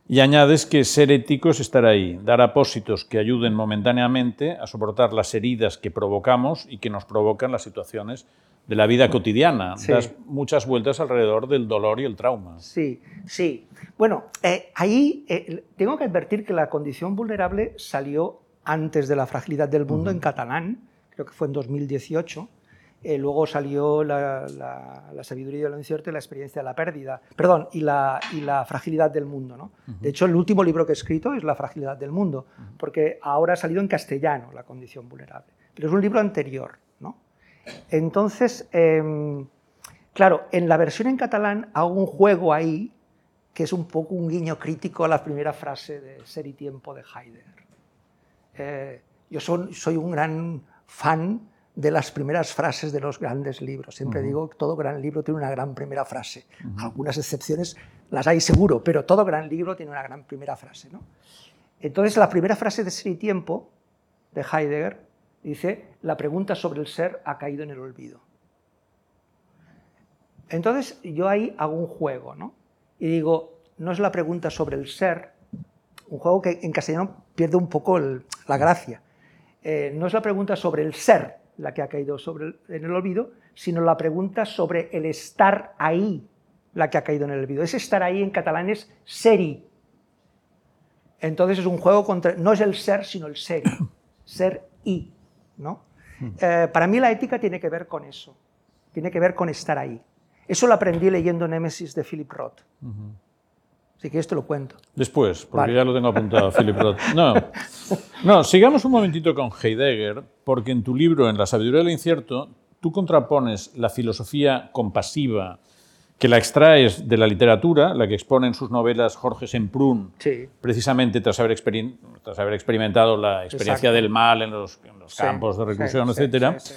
Speaker 1: y añades que ser ético es estar ahí, dar apósitos que ayuden momentáneamente a soportar las heridas que provocamos y que nos provocan las situaciones de la vida cotidiana.
Speaker 2: Sí.
Speaker 1: Das muchas vueltas alrededor del dolor y el trauma.
Speaker 2: Sí, sí. Bueno, eh, ahí eh, tengo que advertir que la condición vulnerable salió antes de la fragilidad del mundo en catalán, creo que fue en 2018. Eh, luego salió la, la- la sabiduría de lo incierto y la experiencia de la pérdida, perdón, y la, y la fragilidad del mundo. ¿no? De hecho, el último libro que he escrito es La fragilidad del mundo, porque ahora ha salido en castellano la condición vulnerable, pero es un libro anterior. ¿no? Entonces, em, claro, en la versión en catalán hago un juego ahí que es un poco un guiño crítico a la primera frase de Ser y Tiempo de Heidegger. Eh, yo son- soy un gran fan de las primeras frases de los grandes libros. Siempre digo que todo gran libro tiene una gran primera frase. Algunas excepciones las hay seguro, pero todo gran libro tiene una gran primera frase. ¿no? Entonces, la primera frase de Ser y Tiempo de Heidegger dice, la pregunta sobre el ser ha caído en el olvido. Entonces, yo ahí hago un juego, ¿no? Y digo, no es la pregunta sobre el ser, un juego que en castellano pierde un poco el- la gracia. Eh, no es la pregunta sobre el ser la que ha caído sobre el- en el olvido, sino la pregunta sobre el estar ahí la que ha caído en el olvido. Ese estar ahí en catalán es seri. Entonces es un juego contra, no es el ser, sino el seri, [coughs] ser y, ¿no? Eh, para mí la ética tiene que ver con eso, tiene que ver con estar ahí. Eso lo aprendí leyendo Némesis de Philip Roth. Así que esto lo cuento.
Speaker 1: Después, porque
Speaker 2: Vale.
Speaker 1: ya lo tengo apuntado, [laughs] Philip Roth. No. no, sigamos un momentito con Heidegger, porque en tu libro, En la sabiduría del incierto, tú contrapones la filosofía compasiva que la extraes de la literatura, la que expone en sus novelas Jorge Semprún,
Speaker 2: Sí.
Speaker 1: precisamente tras haber, experin- tras haber experimentado la experiencia
Speaker 2: Exacto.
Speaker 1: del mal en los, en los
Speaker 2: Sí,
Speaker 1: campos de reclusión,
Speaker 2: sí, sí.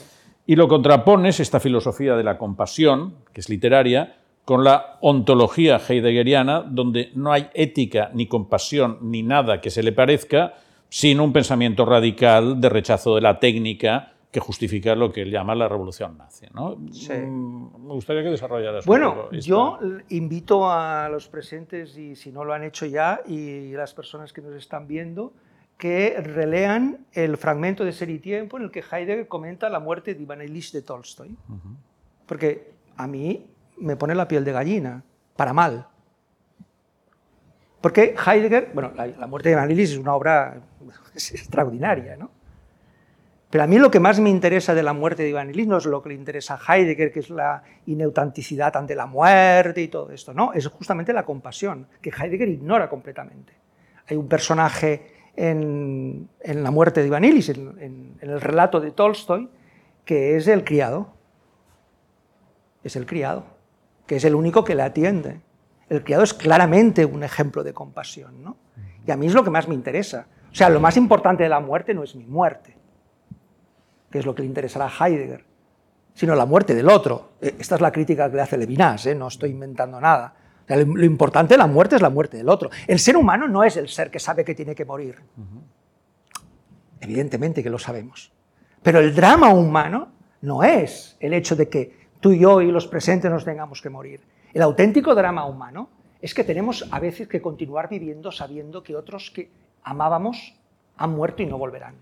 Speaker 1: y lo contrapones, esta filosofía de la compasión, que es literaria, con la ontología heideggeriana, donde no hay ética, ni compasión, ni nada que se le parezca, sino un pensamiento radical de rechazo de la técnica que justifica lo que él llama la revolución nazi. ¿no? Mm, me gustaría que desarrollaras
Speaker 2: bueno,
Speaker 1: un poco esto.
Speaker 2: yo invito a los presentes, y si no lo han hecho ya, y las personas que nos están viendo, que relean el fragmento de Ser y Tiempo en el que Heidegger comenta la muerte de Ivan Ilyich de Tolstoy. Porque a mí me pone la piel de gallina, para mal. Porque Heidegger, bueno, la, muerte de Ilyich es una obra [laughs] extraordinaria, ¿no? Pero a mí lo que más me interesa de la muerte de Iván Ilyich no es lo que le interesa a Heidegger, que es la ineutenticidad ante la muerte y todo esto, no, es justamente la compasión, que Heidegger ignora completamente. Hay un personaje en, la muerte de Iván Ilyich, en, en, en, el relato de Tolstoy, que es el criado, es el criado, que es el único que le atiende. El criado es claramente un ejemplo de compasión, ¿no? Y a mí es lo que más me interesa. O sea, lo más importante de la muerte no es mi muerte, que es lo que le interesará a Heidegger, sino la muerte del otro. Esta es la crítica que le hace Levinas, ¿eh? no estoy inventando nada. Lo importante de la muerte es la muerte del otro. El ser humano no es el ser que sabe que tiene que morir. Evidentemente que lo sabemos. Pero el drama humano no es el hecho de que tú y yo y los presentes nos tengamos que morir. El auténtico drama humano es que tenemos a veces que continuar viviendo sabiendo que otros que amábamos han muerto y no volverán.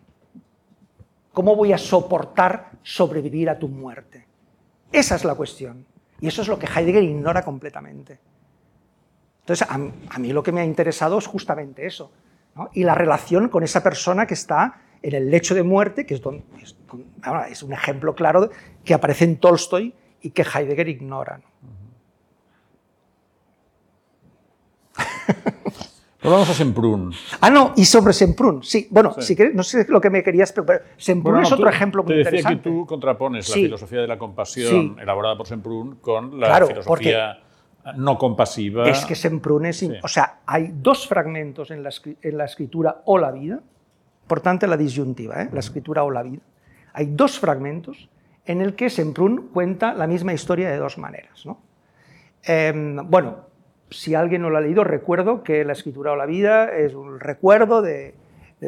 Speaker 2: ¿Cómo voy a soportar sobrevivir a tu muerte? Esa es la cuestión. Y eso es lo que Heidegger ignora completamente. Entonces, a, mí lo que me ha interesado es justamente eso. Y la relación con esa persona que está en el lecho de muerte, que es, es un ejemplo claro que aparece en Tolstoy y que Heidegger ignora. ¿no? [laughs]
Speaker 1: Volvamos a Semprún.
Speaker 2: Ah, no, y sobre Semprún, sí. Bueno, sí. si querés, no sé lo que me querías, pero Semprún bueno, es otro ejemplo muy
Speaker 1: te decía
Speaker 2: interesante.
Speaker 1: que tú contrapones
Speaker 2: Sí.
Speaker 1: la filosofía de la compasión
Speaker 2: Sí.
Speaker 1: elaborada por Semprún con la
Speaker 2: Claro,
Speaker 1: filosofía no compasiva.
Speaker 2: Es que Semprún es... O sea, hay dos fragmentos en la, escri- en la escritura o la vida, importante la disyuntiva, ¿eh? la escritura o la vida. Hay dos fragmentos en el que Semprún cuenta la misma historia de dos maneras. ¿no? Eh, bueno, si alguien no lo ha leído, recuerdo que la escritura o la vida es un recuerdo de,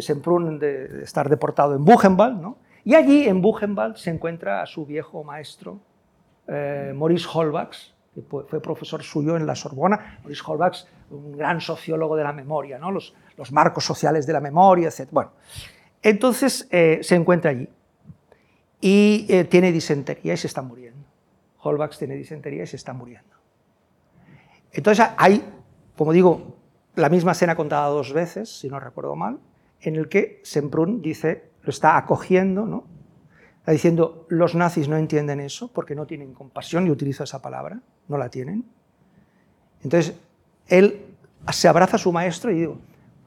Speaker 2: Semprún de, estar deportado en Buchenwald, ¿no? y allí en Buchenwald se encuentra a su viejo maestro, eh, Maurice Holbachs, que fue profesor suyo en la Sorbona. Maurice Holbachs, un gran sociólogo de la memoria, ¿no? los, los marcos sociales de la memoria, etc. Bueno, entonces eh, se encuentra allí y eh, tiene disentería y se está muriendo. Holbachs tiene disentería y se está muriendo. Entonces hay, como digo, la misma escena contada dos veces, si no recuerdo mal, en el que Semprún dice, lo está acogiendo, ¿no? Está diciendo, los nazis no entienden eso porque no tienen compasión, y utilizo esa palabra, no la tienen. Entonces, él se abraza a su maestro y digo,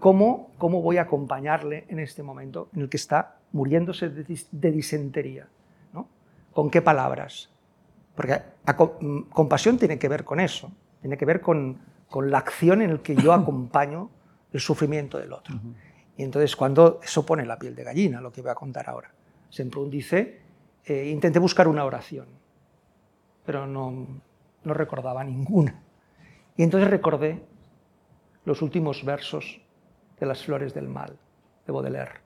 Speaker 2: ¿cómo, cómo voy a acompañarle en este momento en el que está muriéndose de, dis- de disentería? ¿no? ¿Con qué palabras? Porque mm, compasión tiene que ver con eso, tiene que ver con, con la acción en la que yo acompaño el sufrimiento del otro. Y entonces cuando eso pone la piel de gallina, lo que voy a contar ahora. Semprún dice, eh, intenté buscar una oración, pero no, no recordaba ninguna. Y entonces recordé los últimos versos de Las Flores del Mal, de Baudelaire.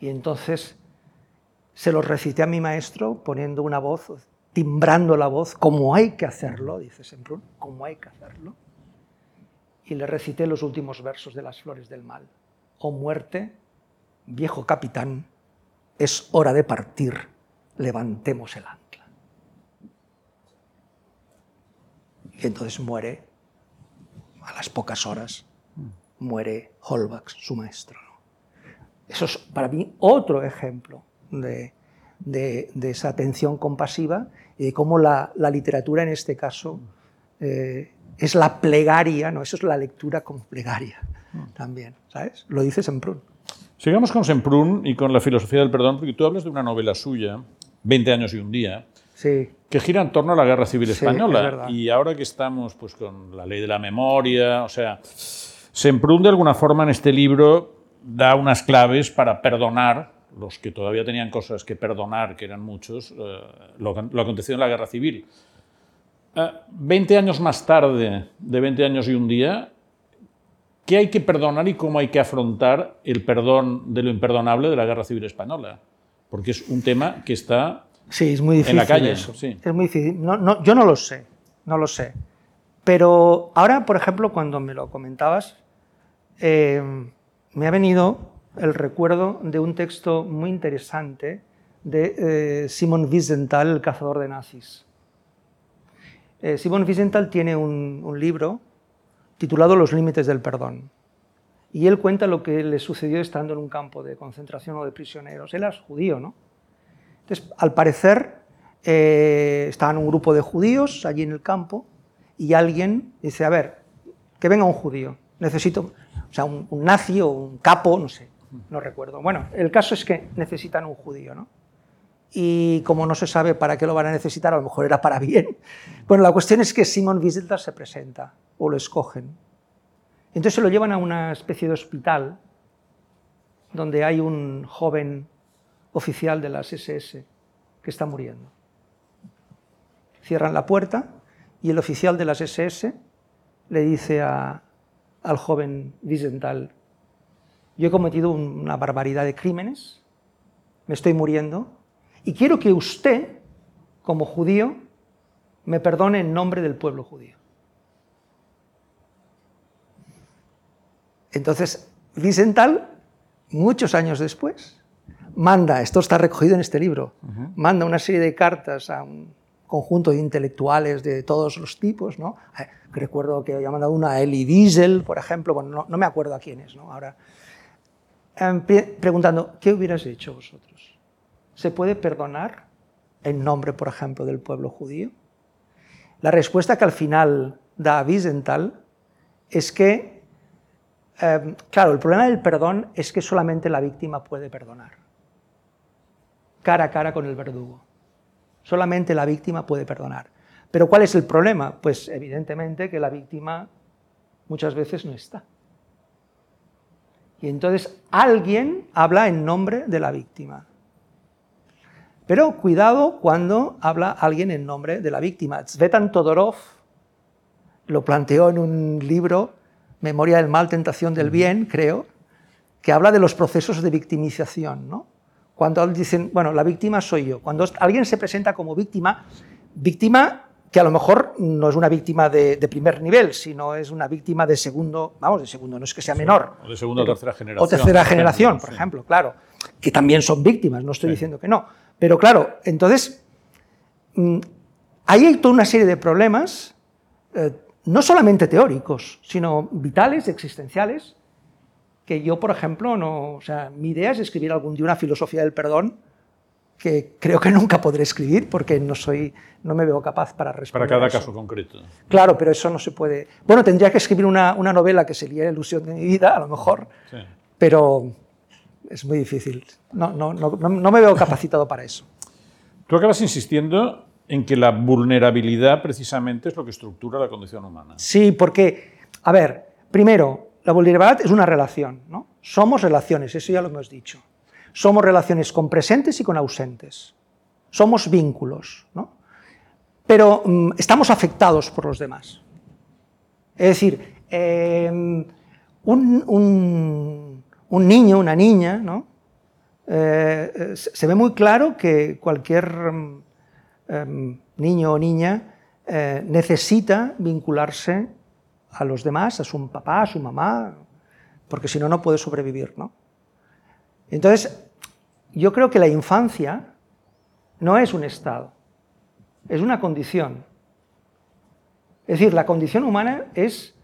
Speaker 2: Y entonces se los recité a mi maestro poniendo una voz, timbrando la voz, como hay que hacerlo, dice Semprún, como hay que hacerlo. Y le recité los últimos versos de Las Flores del Mal. Oh muerte, viejo capitán, es hora de partir, levantemos el ancla. Y entonces muere, a las pocas horas, muere Holbach, su maestro. Eso es para mí otro ejemplo de, de- de esa atención compasiva y de cómo la, la literatura en este caso eh, es la plegaria, ¿no? eso es la lectura como plegaria también, ¿sabes? Lo dice Semprún.
Speaker 1: Sigamos con Semprún y con la filosofía del perdón, porque tú hablas de una novela suya, 20 años y un día,
Speaker 2: Sí,
Speaker 1: que gira en torno a la Guerra Civil
Speaker 2: Sí,
Speaker 1: Española.
Speaker 2: es
Speaker 1: y ahora que estamos pues, con la ley de la memoria, o sea, Semprún de alguna forma en este libro da unas claves para perdonar los que todavía tenían cosas que perdonar, que eran muchos, eh, lo, lo acontecido en la guerra civil. Eh, 20 años más tarde, de 20 años y un día, ¿qué hay que perdonar y cómo hay que afrontar el perdón de lo imperdonable de la guerra civil española? Porque es un tema que está
Speaker 2: Sí, es muy difícil
Speaker 1: en la calle.
Speaker 2: eso.
Speaker 1: sí.
Speaker 2: Es muy difícil. No, no, yo no lo sé, no lo sé. Pero ahora, por ejemplo, cuando me lo comentabas, eh, me ha venido el recuerdo de un texto muy interesante de eh, Simon Wiesenthal, el cazador de nazis. Eh, Simon Wiesenthal tiene un, un libro titulado Los límites del perdón. Y él cuenta lo que le sucedió estando en un campo de concentración o de prisioneros. Él es judío, ¿no? Entonces, al parecer, eh, estaban un grupo de judíos allí en el campo y alguien dice, a ver, que venga un judío, necesito, o sea, un, un nazi o un capo, no sé, no recuerdo. Bueno, el caso es que necesitan un judío, ¿no? Y como no se sabe para qué lo van a necesitar, a lo mejor era para bien. Bueno, la cuestión es que Simon Wiesenthal se presenta, o lo escogen. Entonces se lo llevan a una especie de hospital donde hay un joven oficial de las SS que está muriendo. Cierran la puerta y el oficial de las SS le dice a- al joven Wiesenthal, yo he cometido un- una barbaridad de crímenes, me estoy muriendo, y quiero que usted, como judío, me perdone en nombre del pueblo judío. Entonces, Wiesenthal, muchos años después, manda, esto está recogido en este libro, manda una serie de cartas a un conjunto de intelectuales de todos los tipos, ¿no? Eh, Recuerdo que había mandado una a Elie Wiesel, por ejemplo, bueno, no, me acuerdo a quién es, ¿no? Ahora, em, pre- preguntando, ¿qué hubieras hecho vosotros? ¿Se puede perdonar en nombre, por ejemplo, del pueblo judío? La respuesta que al final da Wiesenthal es que, eh, claro, el problema del perdón es que solamente la víctima puede perdonar, cara a cara con el verdugo. Solamente la víctima puede perdonar. Pero ¿cuál es el problema? Pues evidentemente que la víctima muchas veces no está. Y entonces alguien habla en nombre de la víctima. Pero cuidado cuando habla alguien en nombre de la víctima. Svetan Todorov lo planteó en un libro, Memoria del mal, tentación del bien, creo, que habla de los procesos de victimización. ¿no? Cuando dicen, bueno, la víctima soy yo. Cuando alguien se presenta como víctima, víctima que a lo mejor no es una víctima de, de primer nivel, sino es una víctima de segundo, vamos, de segundo, no es que sea menor.
Speaker 1: O de segunda o tercera generación.
Speaker 2: O tercera generación, por
Speaker 1: sí.
Speaker 2: ejemplo, claro. Que también son víctimas, no estoy
Speaker 1: Sí.
Speaker 2: diciendo que no. Pero claro, entonces, mm, ahí hay toda una serie de problemas, eh, no solamente teóricos, sino vitales, existenciales, que yo, por ejemplo, no. O sea, mi idea es escribir algún día una filosofía del perdón que creo que nunca podré escribir porque no soy, no me veo capaz para
Speaker 1: Para
Speaker 2: responder.
Speaker 1: cada
Speaker 2: a eso.
Speaker 1: caso concreto.
Speaker 2: Claro, pero eso no se puede. Bueno, tendría que escribir una, una novela que sería la ilusión de mi vida, a lo mejor,
Speaker 1: Sí.
Speaker 2: pero es muy difícil. No, no, no, no me veo capacitado para eso.
Speaker 1: Tú acabas insistiendo en que la vulnerabilidad precisamente es lo que estructura la condición humana.
Speaker 2: Sí, porque, a ver, primero, la vulnerabilidad es una relación, ¿no? Somos relaciones, eso ya lo hemos dicho. Somos relaciones con presentes y con ausentes. Somos vínculos, ¿no? Pero mm, estamos afectados por los demás. Es decir, eh, un, niño, una niña, ¿no? Eh, eh, se se ve muy claro que cualquier mm, em, niño o niña eh, necesita vincularse a los demás, a su papá, a su mamá, porque si no, no puede sobrevivir. ¿no? Entonces, yo creo que la infancia no es un estado, es una condición. Es decir, la condición humana es...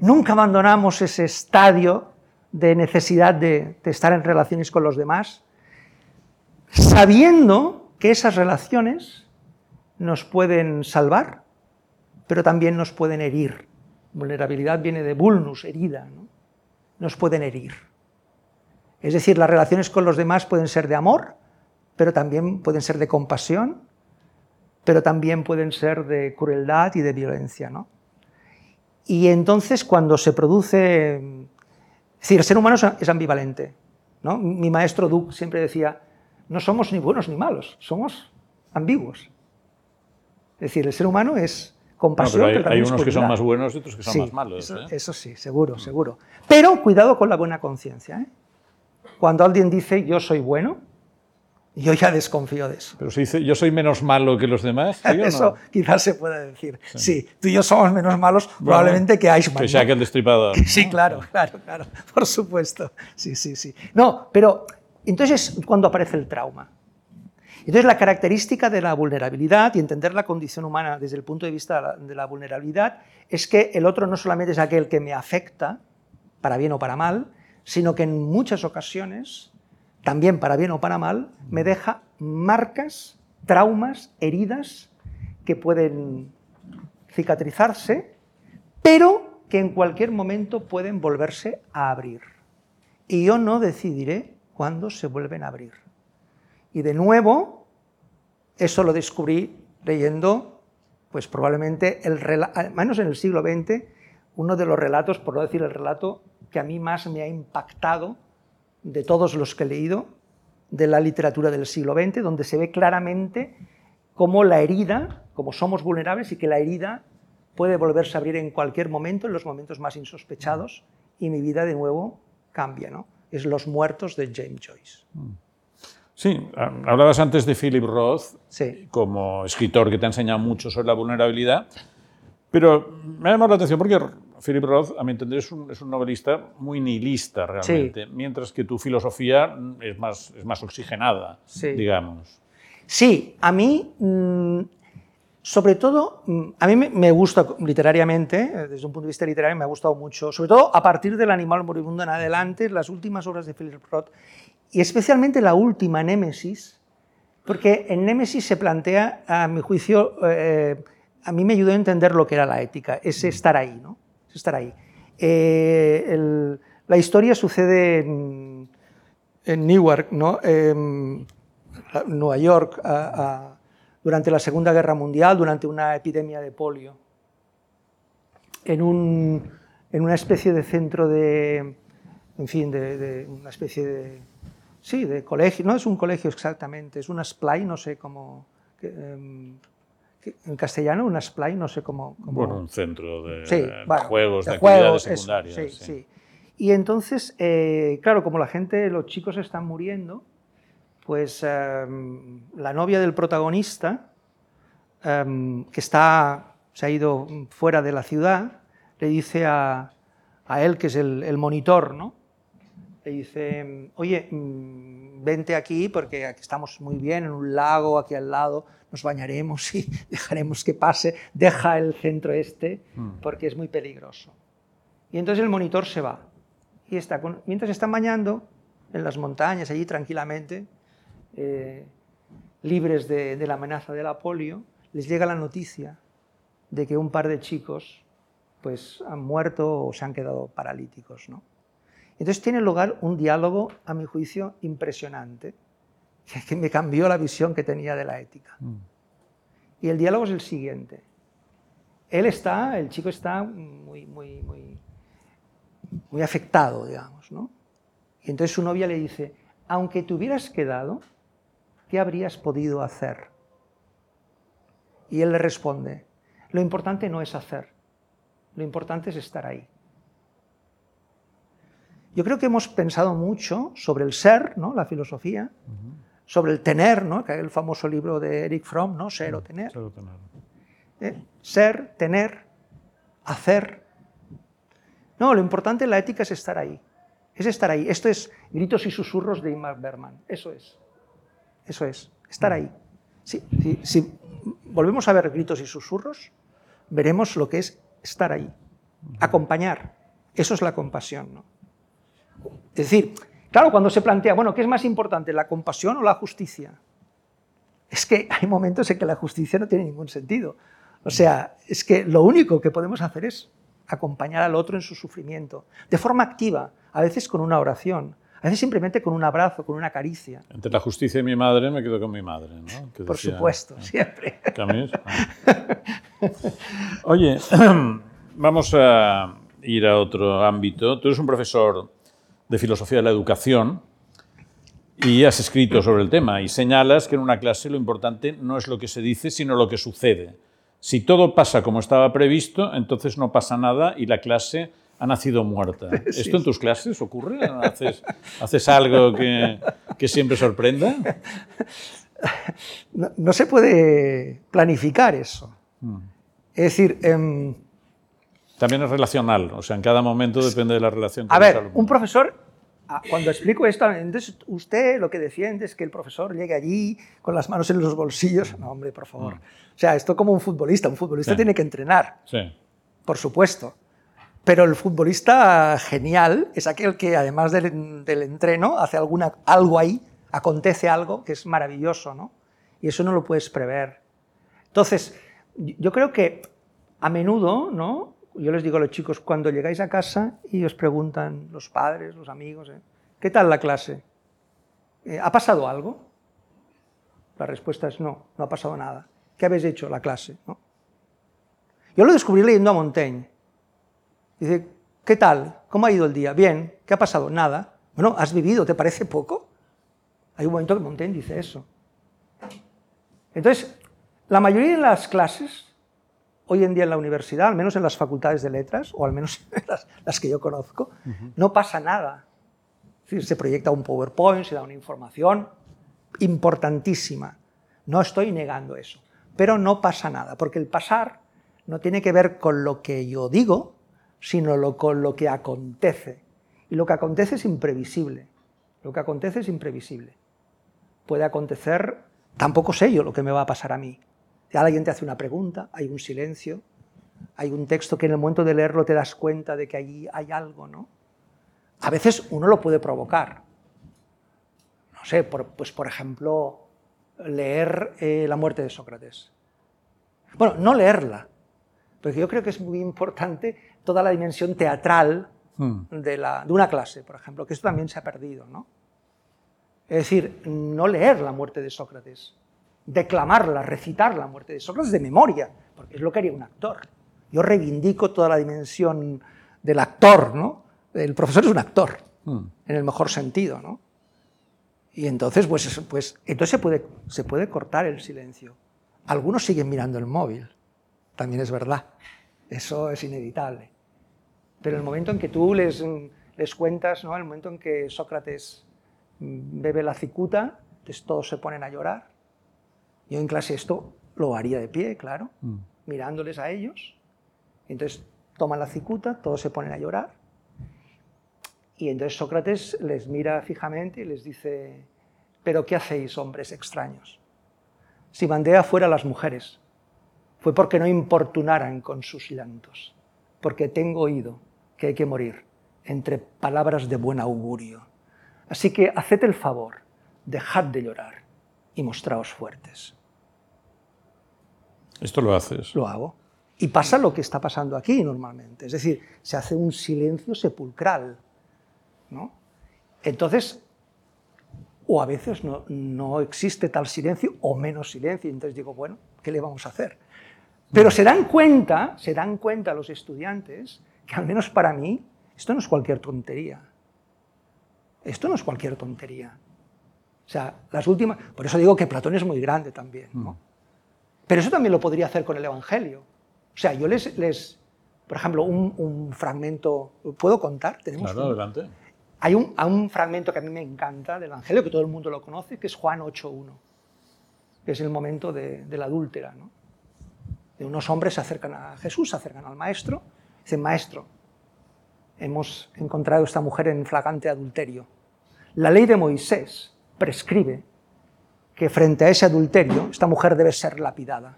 Speaker 2: nunca abandonamos ese estadio de necesidad de, de estar en relaciones con los demás, sabiendo que esas relaciones nos pueden salvar, pero también nos pueden herir. Vulnerabilidad viene de vulnus, herida. ¿no? Nos pueden herir. Es decir, las relaciones con los demás pueden ser de amor, pero también pueden ser de compasión, pero también pueden ser de crueldad y de violencia. ¿no? Y entonces cuando se produce... Es decir, el ser humano es- es ambivalente. ¿no? Mi maestro Duke siempre decía, no somos ni buenos ni malos, somos ambiguos. Es decir, el ser humano es compasión.
Speaker 1: pero hay, unos que son más buenos y otros que son más malos.
Speaker 2: Eso, ¿eh? eso, sí, seguro, seguro. Pero cuidado con la buena conciencia. ¿eh? Cuando alguien dice yo soy bueno, yo ya desconfío de eso.
Speaker 1: Pero si dice yo soy menos malo que los demás.
Speaker 2: eso quizás se pueda decir. Sí. tú y yo somos menos malos probablemente que Eichmann.
Speaker 1: Que que el destripador. [laughs]
Speaker 2: Sí, claro, claro, claro, por supuesto. Sí, sí, sí. No, pero entonces cuando aparece el trauma. Entonces la característica de la vulnerabilidad y entender la condición humana desde el punto de vista de la vulnerabilidad es que el otro no solamente es aquel que me afecta, para bien o para mal, sino que en muchas ocasiones, también para bien o para mal, me deja marcas, traumas, heridas que pueden cicatrizarse, pero que en cualquier momento pueden volverse a abrir. Y yo no decidiré cuándo se vuelven a abrir. Y de nuevo, eso lo descubrí leyendo, pues probablemente, el menos en el siglo XX, uno de los relatos, por no decir el relato que a mí más me ha impactado de todos los que he leído de la literatura del siglo XX, donde se ve claramente cómo la herida, como somos vulnerables y que la herida puede volverse a abrir en cualquier momento, en los momentos más insospechados, y mi vida de nuevo cambia. ¿no? Es Los muertos de James Joyce.
Speaker 1: Sí, hablabas antes de Philip Roth como escritor que te ha enseñado mucho sobre la vulnerabilidad, pero me ha llamado la atención porque Philip Roth, a mi entender, es un, novelista muy nihilista realmente, mientras que tu filosofía es más, es más oxigenada, digamos.
Speaker 2: Sí, a mí, mm, sobre todo, mm, a mí me gusta literariamente, eh, desde un punto de vista literario me ha gustado mucho, sobre todo a partir del Animal Moribundo en adelante, las últimas obras de Philip Roth, y especialmente la última, Némesis, porque en Némesis se plantea, a mi juicio, eh, a mí me ayudó a entender lo que era la ética, ese estar ahí, ¿no? estar ahí. Eh, la historia sucede en, Newark, ¿no? en Nueva York, durante la Segunda Guerra Mundial, durante una epidemia de polio, en, una especie de centro de, en fin, de, una especie de, sí, de colegio, no es un colegio exactamente, es una splay, no sé cómo, em, en castellano, una splay, no sé cómo...
Speaker 1: Bueno, un centro de, juegos, de, actividades secundarias.
Speaker 2: sí, sí. Y entonces, eh, claro, como la gente, los chicos están muriendo, pues em, la novia del protagonista, em, que está, se ha ido fuera de la ciudad, le dice a, a él, que es el, el, monitor, ¿no? Le dice, oye, mm, vente aquí porque aquí estamos muy bien, en un lago aquí al lado, nos bañaremos y [laughs] dejaremos que pase, deja el centro este hmm. porque es muy peligroso. Y entonces el monitor se va. Y está mientras están bañando en las montañas, allí tranquilamente, eh, libres de, la amenaza de la polio, les llega la noticia de que un par de chicos pues, han muerto o se han quedado paralíticos. ¿no? Entonces tiene lugar un diálogo, a mi juicio, impresionante, que me cambió la visión que tenía de la ética. Mm. Y el diálogo es el siguiente. Él está, el chico está muy, muy, muy, muy afectado, digamos, ¿no? Y entonces su novia le dice, aunque te hubieras quedado, ¿qué habrías podido hacer? Y él le responde, lo importante no es hacer, lo importante es estar ahí. Yo creo que hemos pensado mucho sobre el ser, ¿no? la filosofía, sobre el tener, ¿no? que el famoso libro de Eric Fromm, ¿no? Ser o tener. Ser, tener. ¿Eh? Ser, tener, hacer. No, lo importante en la ética es estar ahí. Es estar ahí. Esto es gritos y susurros de Ingmar Bergman. Eso es. Eso es. Estar ahí. Si, si volvemos a ver gritos y susurros, veremos lo que es estar ahí. Acompañar. Eso es la compasión. ¿no? Es decir, Claro, cuando se plantea, bueno, ¿qué es más importante, la compasión o la justicia? Es que hay momentos en que la justicia no tiene ningún sentido. O sea, es que lo único que podemos hacer es acompañar al otro en su sufrimiento, de forma activa, a veces con una oración, a veces simplemente con un abrazo, con una caricia.
Speaker 1: Entre la justicia y mi madre me quedo con mi madre, ¿no?
Speaker 2: Por supuesto, siempre. [laughs]
Speaker 1: Ah. Oye, [clears throat] vamos a ir a otro ámbito. Tú eres un profesor de filosofía de la educación y has escrito sobre el tema y señalas que en una clase lo importante no es lo que se dice, sino lo que sucede. Si todo pasa como estaba previsto, entonces no pasa nada y la clase ha nacido muerta. [laughs] ¿Esto en tus clases ocurre? ¿Haces, algo que, siempre sorprenda?
Speaker 2: No, se puede planificar eso. Hmm. Es decir... Em,
Speaker 1: También es relacional, o sea, en cada momento depende de la relación.
Speaker 2: Con a ver, un profesor Ah, cuando explico esto, entonces usted lo que defiende es que el profesor llegue allí con las manos en los bolsillos. No, hombre, por favor. Mm. O sea, esto como un futbolista. Un futbolista tiene que entrenar. Sí. Por supuesto. Pero el futbolista genial es aquel que, además del, entreno, hace alguna, algo ahí, acontece algo que es maravilloso, ¿no? Y eso no lo puedes prever. Entonces, yo creo que a menudo, ¿no? Yo les digo a los chicos, cuando llegáis a casa y os preguntan los padres, los amigos, ¿eh? ¿qué tal la clase? Eh, ¿Ha pasado algo? La respuesta es no, no ha pasado nada. ¿Qué habéis hecho la clase? Yo lo descubrí leyendo a Montaigne. Dice, ¿qué tal? ¿Cómo ha ido el día? Bien. ¿Qué ha pasado? Nada. Bueno, ¿has vivido? ¿Te parece poco? Hay un momento que Montaigne dice eso. Entonces, la mayoría de las clases hoy en día en la universidad, al menos en las facultades de letras, o al menos [laughs] las, que yo conozco, no pasa nada. se proyecta un PowerPoint, se da una información importantísima. No estoy negando eso, pero no pasa nada, porque el pasar no tiene que ver con lo que yo digo, sino con lo que acontece. Y lo que acontece es imprevisible. Lo que acontece es imprevisible. Puede acontecer, tampoco sé yo lo que me va a pasar a mí, alguien te hace una pregunta, hay un silencio, hay un texto que en el momento de leerlo te das cuenta de que allí hay algo, ¿no? A veces uno lo puede provocar. No sé, pues por ejemplo, leer eh, La muerte de Sócrates. Bueno, no leerla, porque yo creo que es muy importante toda la dimensión teatral hmm. de, la, de una clase, por ejemplo, que esto también se ha perdido, ¿no? Es decir, no leer La muerte de Sócrates, declamarla, recitar la muerte de Sócrates de memoria, porque es lo que haría un actor. Yo reivindico toda la dimensión del actor, ¿no? El profesor es un actor, hmm. en el mejor sentido, ¿no? Y entonces, pues, pues entonces se puede, se puede cortar el silencio. Algunos siguen mirando el móvil, también es verdad, eso es inevitable. Pero el momento en que tú les, les cuentas, ¿no? el momento en que Sócrates bebe la cicuta, entonces todos se ponen a llorar, yo en clase esto lo haría de pie, claro, mm. mirándoles a ellos. Entonces toman la cicuta, todos se ponen a llorar. Y entonces Sócrates les mira fijamente y les dice, pero ¿qué hacéis, hombres extraños? Si mandé afuera a las mujeres, fue porque no importunaran con sus llantos, porque tengo oído que hay que morir entre palabras de buen augurio. Así que haced el favor, dejad de llorar y mostraos fuertes.
Speaker 1: ¿Esto lo haces?
Speaker 2: Lo hago. Y pasa lo que está pasando aquí normalmente. Es decir, se hace un silencio sepulcral. ¿no? Entonces, o a veces no, no, existe tal silencio o menos silencio. Entonces digo, bueno, ¿qué le vamos a hacer? Pero se dan cuenta, se dan cuenta los estudiantes que al menos para mí esto no es cualquier tontería. Esto no es cualquier tontería. O sea, las últimas... Por eso digo que Platón es muy grande también. ¿no? Pero eso también lo podría hacer con el Evangelio. O sea, yo les, les por ejemplo, un, fragmento, ¿puedo contar?
Speaker 1: ¿Tenemos claro, adelante.
Speaker 2: Hay un, un, fragmento que a mí me encanta del Evangelio, que todo el mundo lo conoce, que es Juan 8.1, que es el momento de, la adúltera. ¿no? De unos hombres se acercan a Jesús, se acercan al maestro, dicen, maestro, hemos encontrado a esta mujer en flagrante adulterio. La ley de Moisés prescribe que frente a ese adulterio esta mujer debe ser lapidada.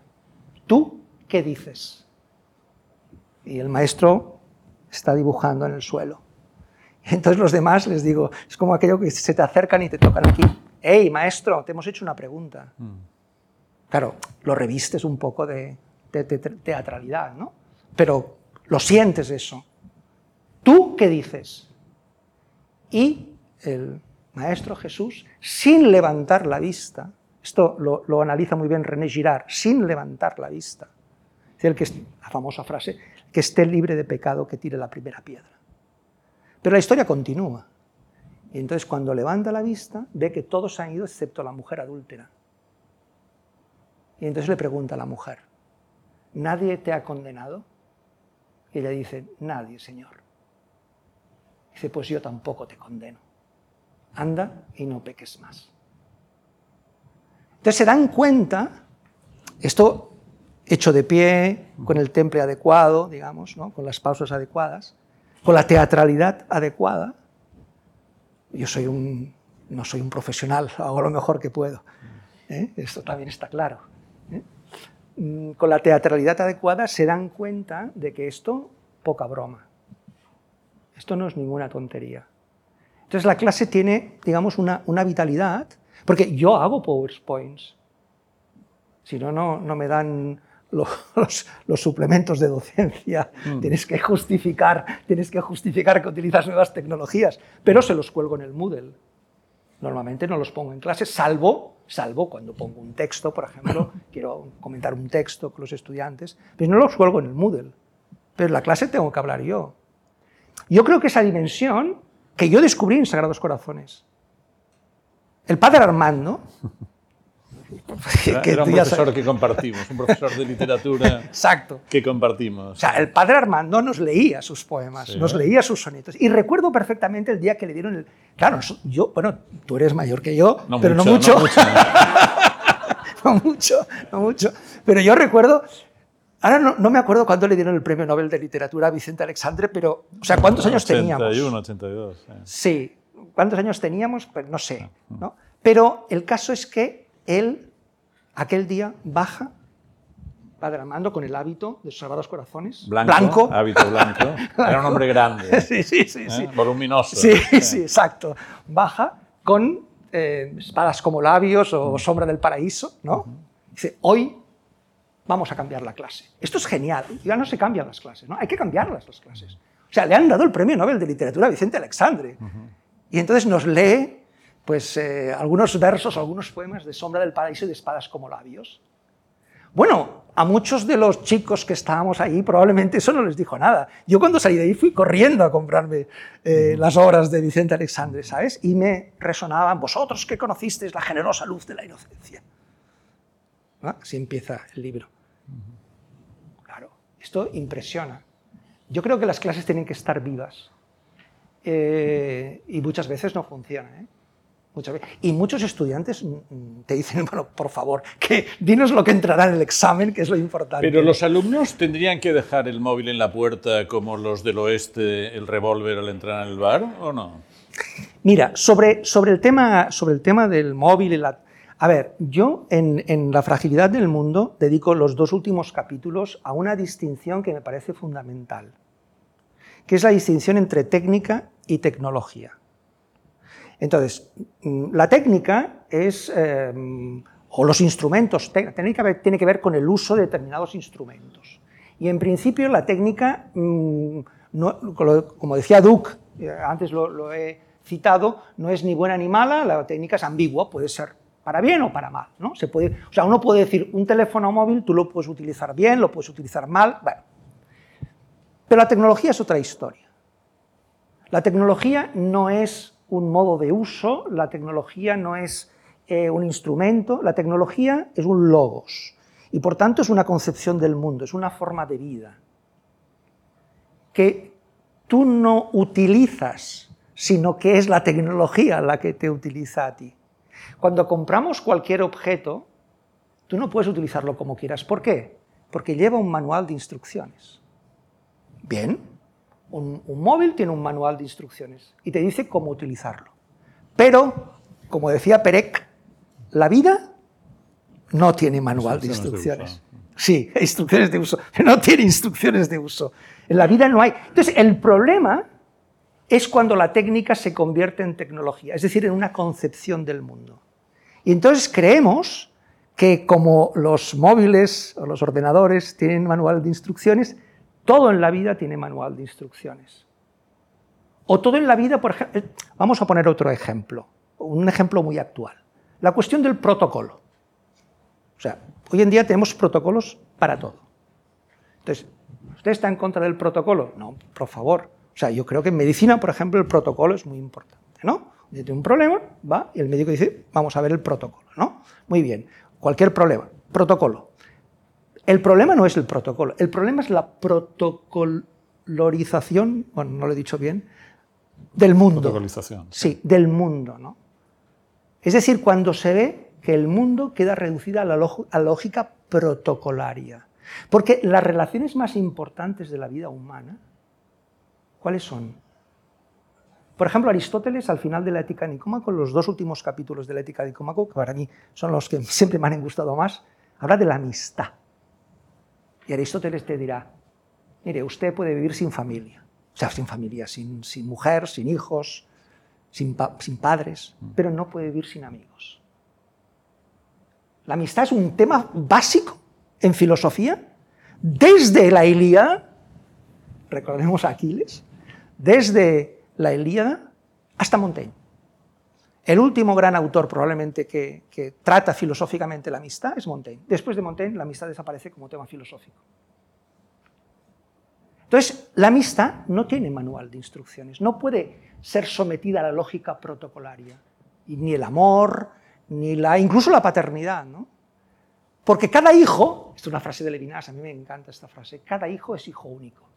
Speaker 2: ¿Tú qué dices? Y el maestro está dibujando en el suelo. entonces los demás les digo, es como aquello que se te acercan y te tocan aquí. ¡Hey, maestro, te hemos hecho una pregunta! Mm. Claro, lo revistes un poco de, de teatralidad, ¿no? Pero lo sientes eso. ¿Tú qué dices? Y el Maestro Jesús, sin levantar la vista, esto lo, analiza muy bien René Girard, sin levantar la vista, es el que, la famosa frase, que esté libre de pecado, que tire la primera piedra. Pero la historia continúa. Y entonces cuando levanta la vista, ve que todos han ido excepto la mujer adúltera. Y entonces le pregunta a la mujer, ¿nadie te ha condenado? Y ella dice, nadie, Señor. Dice, pues yo tampoco te condeno. Anda y no peques más. Entonces se dan cuenta, esto hecho de pie, con el temple adecuado, digamos, ¿no? con las pausas adecuadas, con la teatralidad adecuada. Yo soy un, no soy un profesional, [laughs] hago lo mejor que puedo. ¿eh? Esto también está claro. ¿eh? Mm, con la teatralidad adecuada se dan cuenta de que esto, poca broma. Esto no es ninguna tontería. Entonces la clase tiene, digamos, una, una vitalidad, porque yo hago PowerPoints. Si no, no, no me dan [laughs] los, los, suplementos de docencia, mm. tienes, que justificar, tienes que justificar que utilizas nuevas tecnologías, pero se los cuelgo en el Moodle. Normalmente no los pongo en clase, salvo, salvo cuando pongo un texto, por ejemplo, [laughs] quiero comentar un texto con los estudiantes, pero no los cuelgo en el Moodle. Pero en la clase tengo que hablar yo. Yo creo que esa dimensión que yo descubrí en Sagrados Corazones. El padre Armando,
Speaker 1: era un profesor que compartimos, un profesor de literatura [laughs]
Speaker 2: Exacto.
Speaker 1: que compartimos.
Speaker 2: O sea, el padre Armando nos leía sus poemas, nos leía sus sonetos. Y recuerdo perfectamente el día que le dieron el... Claro, yo, bueno, tú eres mayor que yo, pero no mucho. [laughs] No mucho. no mucho, Pero yo recuerdo... Ahora no, me acuerdo cuándo le dieron el premio Nobel de Literatura a Vicente Alexandre, pero, o sea, ¿cuántos años teníamos?
Speaker 1: 81, 82.
Speaker 2: Sí, ¿cuántos años teníamos? Pues no sé, ¿no? Pero el caso es que él aquel día baja, Padre Armando, con el hábito de sus Sagrados Corazones.
Speaker 1: Blanco. Hábito blanco. Era un hombre grande.
Speaker 2: sí, [laughs] sí, sí, sí.
Speaker 1: ¿eh? Voluminoso.
Speaker 2: Sí, sí, exacto. Baja con eh, espadas como labios o sombra del paraíso, ¿no? Dice, hoy vamos a cambiar la clase. Esto es genial. Ya no se cambian las clases, ¿no? Hay que cambiarlas las clases. O sea, le han dado el premio Nobel de Literatura a Vicente Alexandre. Y entonces nos lee pues, eh, algunos versos, algunos poemas de Sombra del Paraíso y de Espadas como Labios. Bueno, a muchos de los chicos que estábamos ahí probablemente eso no les dijo nada. Yo cuando salí de ahí fui corriendo a comprarme eh, las obras de Vicente Alexandre, ¿sabes? Y me resonaban, vosotros que conocisteis la generosa luz de la inocencia. Así empieza el libro. Esto impresiona. Yo creo que las clases tienen que estar vivas. Eh, y muchas veces no funciona. ¿eh? Muchas veces. Y muchos estudiantes te dicen, bueno, por favor, que dinos lo que entrará en el examen, que es lo importante.
Speaker 1: Pero los alumnos tendrían que dejar el móvil en la puerta como los del oeste, el revólver al entrar en el bar, ¿o no?
Speaker 2: Mira, sobre, sobre, el, tema, sobre el tema del móvil y la... A ver, yo en, La fragilidad del mundo dedico los dos últimos capítulos a una distinción que me parece fundamental, que es la distinción entre técnica y tecnología. Entonces, mm, la técnica es, eh, o los instrumentos, técnica tiene que ver con el uso de determinados instrumentos. Y en principio la técnica, mm, como decía Duke, eh, antes lo, he citado, no es ni buena ni mala, la técnica es ambigua, puede ser para bien o para mal. ¿no? Se puede, o sea, uno puede decir, un teléfono móvil tú lo puedes utilizar bien, lo puedes utilizar mal, bueno. Pero la tecnología es otra historia. La tecnología no es un modo de uso, la tecnología no es eh, un instrumento, la tecnología es un logos y por tanto es una concepción del mundo, es una forma de vida que tú no utilizas, sino que es la tecnología la que te utiliza a ti. Cuando compramos cualquier objeto, tú no puedes utilizarlo como quieras. ¿Por qué? Porque lleva un manual de instrucciones. Bien, un, móvil tiene un manual de instrucciones y te dice cómo utilizarlo. Pero, como decía Perec, la vida no tiene manual de instrucciones. Sí, [laughs] instrucciones de uso, no tiene instrucciones de uso. En la vida no hay. Entonces, el problema es cuando la técnica se convierte en tecnología, es decir, en una concepción del mundo. Y entonces creemos que como los móviles o los ordenadores tienen manual de instrucciones, todo en la vida tiene manual de instrucciones. O todo en la vida, por ejemplo, eh, vamos a poner otro ejemplo, un ejemplo muy actual. La cuestión del protocolo. O sea, hoy en día tenemos protocolos para todo. Entonces, ¿usted está en contra del protocolo? No, por favor. O sea, yo creo que en medicina, por ejemplo, el protocolo es muy importante, ¿no? Tiene un problema, va, y el médico dice, vamos a ver el protocolo, ¿no? Muy bien, cualquier problema, protocolo. El problema no es el protocolo, el problema es la protocolorización, bueno, no lo he dicho bien, del mundo.
Speaker 1: Protocolización.
Speaker 2: Sí, del mundo, ¿no? Es decir, cuando se ve que el mundo queda reducido a la, lógica protocolaria. Porque las relaciones más importantes de la vida humana, ¿cuáles son? Por ejemplo, Aristóteles, al final de la Ética Nicómaco, los dos últimos capítulos de la Ética Nicómaco, que para mí son los que [laughs] siempre me han gustado más, habla de la amistad. Y Aristóteles te dirá, mire, usted puede vivir sin familia, o sea, sin familia, sin, sin mujer, sin hijos, sin, padres, mm. pero no puede vivir sin amigos. La amistad es un tema básico en filosofía, desde la Ilíada, recordemos a Aquiles, desde la Ilíada hasta Montaigne. El último gran autor probablemente que, trata filosóficamente la amistad es Montaigne. Después de Montaigne, la amistad desaparece como tema filosófico. Entonces, la amistad no tiene manual de instrucciones, no puede ser sometida a la lógica protocolaria, ni el amor, ni la, incluso la paternidad, ¿no? Porque cada hijo, esto es una frase de Levinas, a mí me encanta esta frase, cada hijo es hijo único.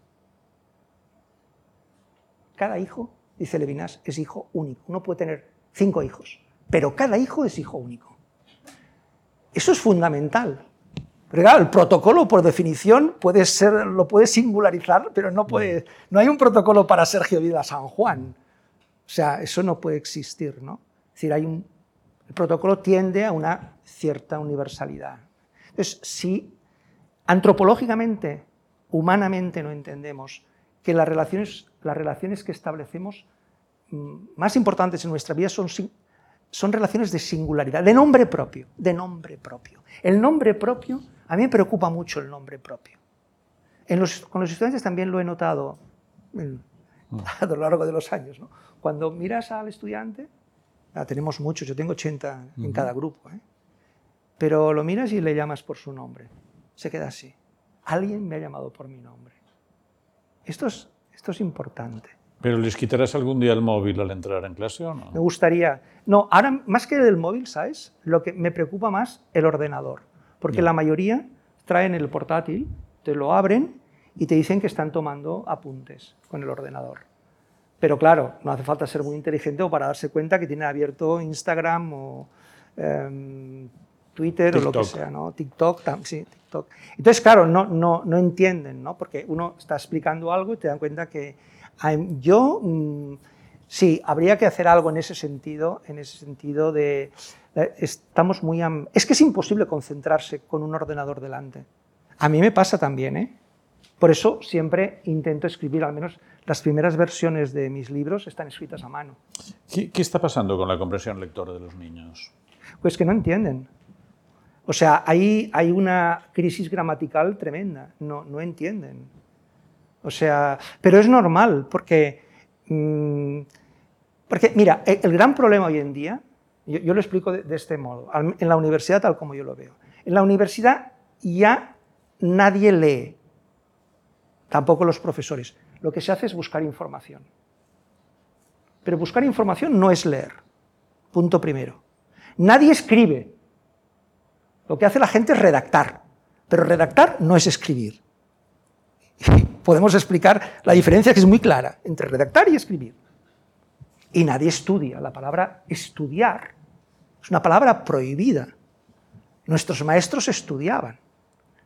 Speaker 2: Cada hijo, dice Levinas, es hijo único. Uno puede tener cinco hijos, pero cada hijo es hijo único. Eso es fundamental. El protocolo, por definición, puede ser, lo puede singularizar, pero no, puede, no hay un protocolo para Sergio Vida San Juan. O sea, eso no puede existir, ¿no? Es decir, hay un, el protocolo tiende a una cierta universalidad. Entonces, si antropológicamente, humanamente no entendemos que las relaciones, las relaciones que establecemos mm, más importantes en nuestra vida son, son relaciones de singularidad, de nombre propio, de nombre propio. El nombre propio, a mí me preocupa mucho el nombre propio. En los, con los estudiantes también lo he notado mm. [laughs] a lo largo de los años. ¿no? Cuando miras al estudiante, ah, tenemos muchos, yo tengo 80 en cada grupo, ¿eh? pero lo miras y le llamas por su nombre. Se queda así. Alguien me ha llamado por mi nombre. Esto es, esto es importante.
Speaker 1: ¿Pero les quitarás algún día el móvil al entrar en clase o no?
Speaker 2: Me gustaría. No, ahora más que del móvil, ¿sabes? Lo que me preocupa más el ordenador. Porque la mayoría traen el portátil, te lo abren y te dicen que están tomando apuntes con el ordenador. Pero claro, no hace falta ser muy inteligente o para darse cuenta que tiene abierto Instagram o em, Twitter o lo que sea, ¿no? TikTok, sí, TikTok. Entonces, claro, no, no, no entienden, ¿no? Porque uno está explicando algo y te dan cuenta que yo, mm, sí, habría que hacer algo en ese sentido, en ese sentido de, estamos muy... Es que es imposible concentrarse con un ordenador delante. A mí me pasa también, ¿eh? Por eso siempre intento escribir al menos las primeras versiones de mis libros están escritas a mano.
Speaker 1: ¿Qué, está pasando con la comprensión lectora de los niños?
Speaker 2: Pues que no entienden. O sea, hay, una crisis gramatical tremenda, no, no entienden. O sea, pero es normal, porque, mm, porque mira, el, gran problema hoy en día, yo, lo explico de este modo, en la universidad tal como yo lo veo. En la universidad ya nadie lee, tampoco los profesores lo que se hace es buscar información. Pero buscar información no es leer. Punto primero. Nadie escribe. Lo que hace la gente es redactar. Pero redactar no es escribir. Y podemos explicar la diferencia que es muy clara entre redactar y escribir. Y nadie estudia. La palabra estudiar es una palabra prohibida. Nuestros maestros estudiaban.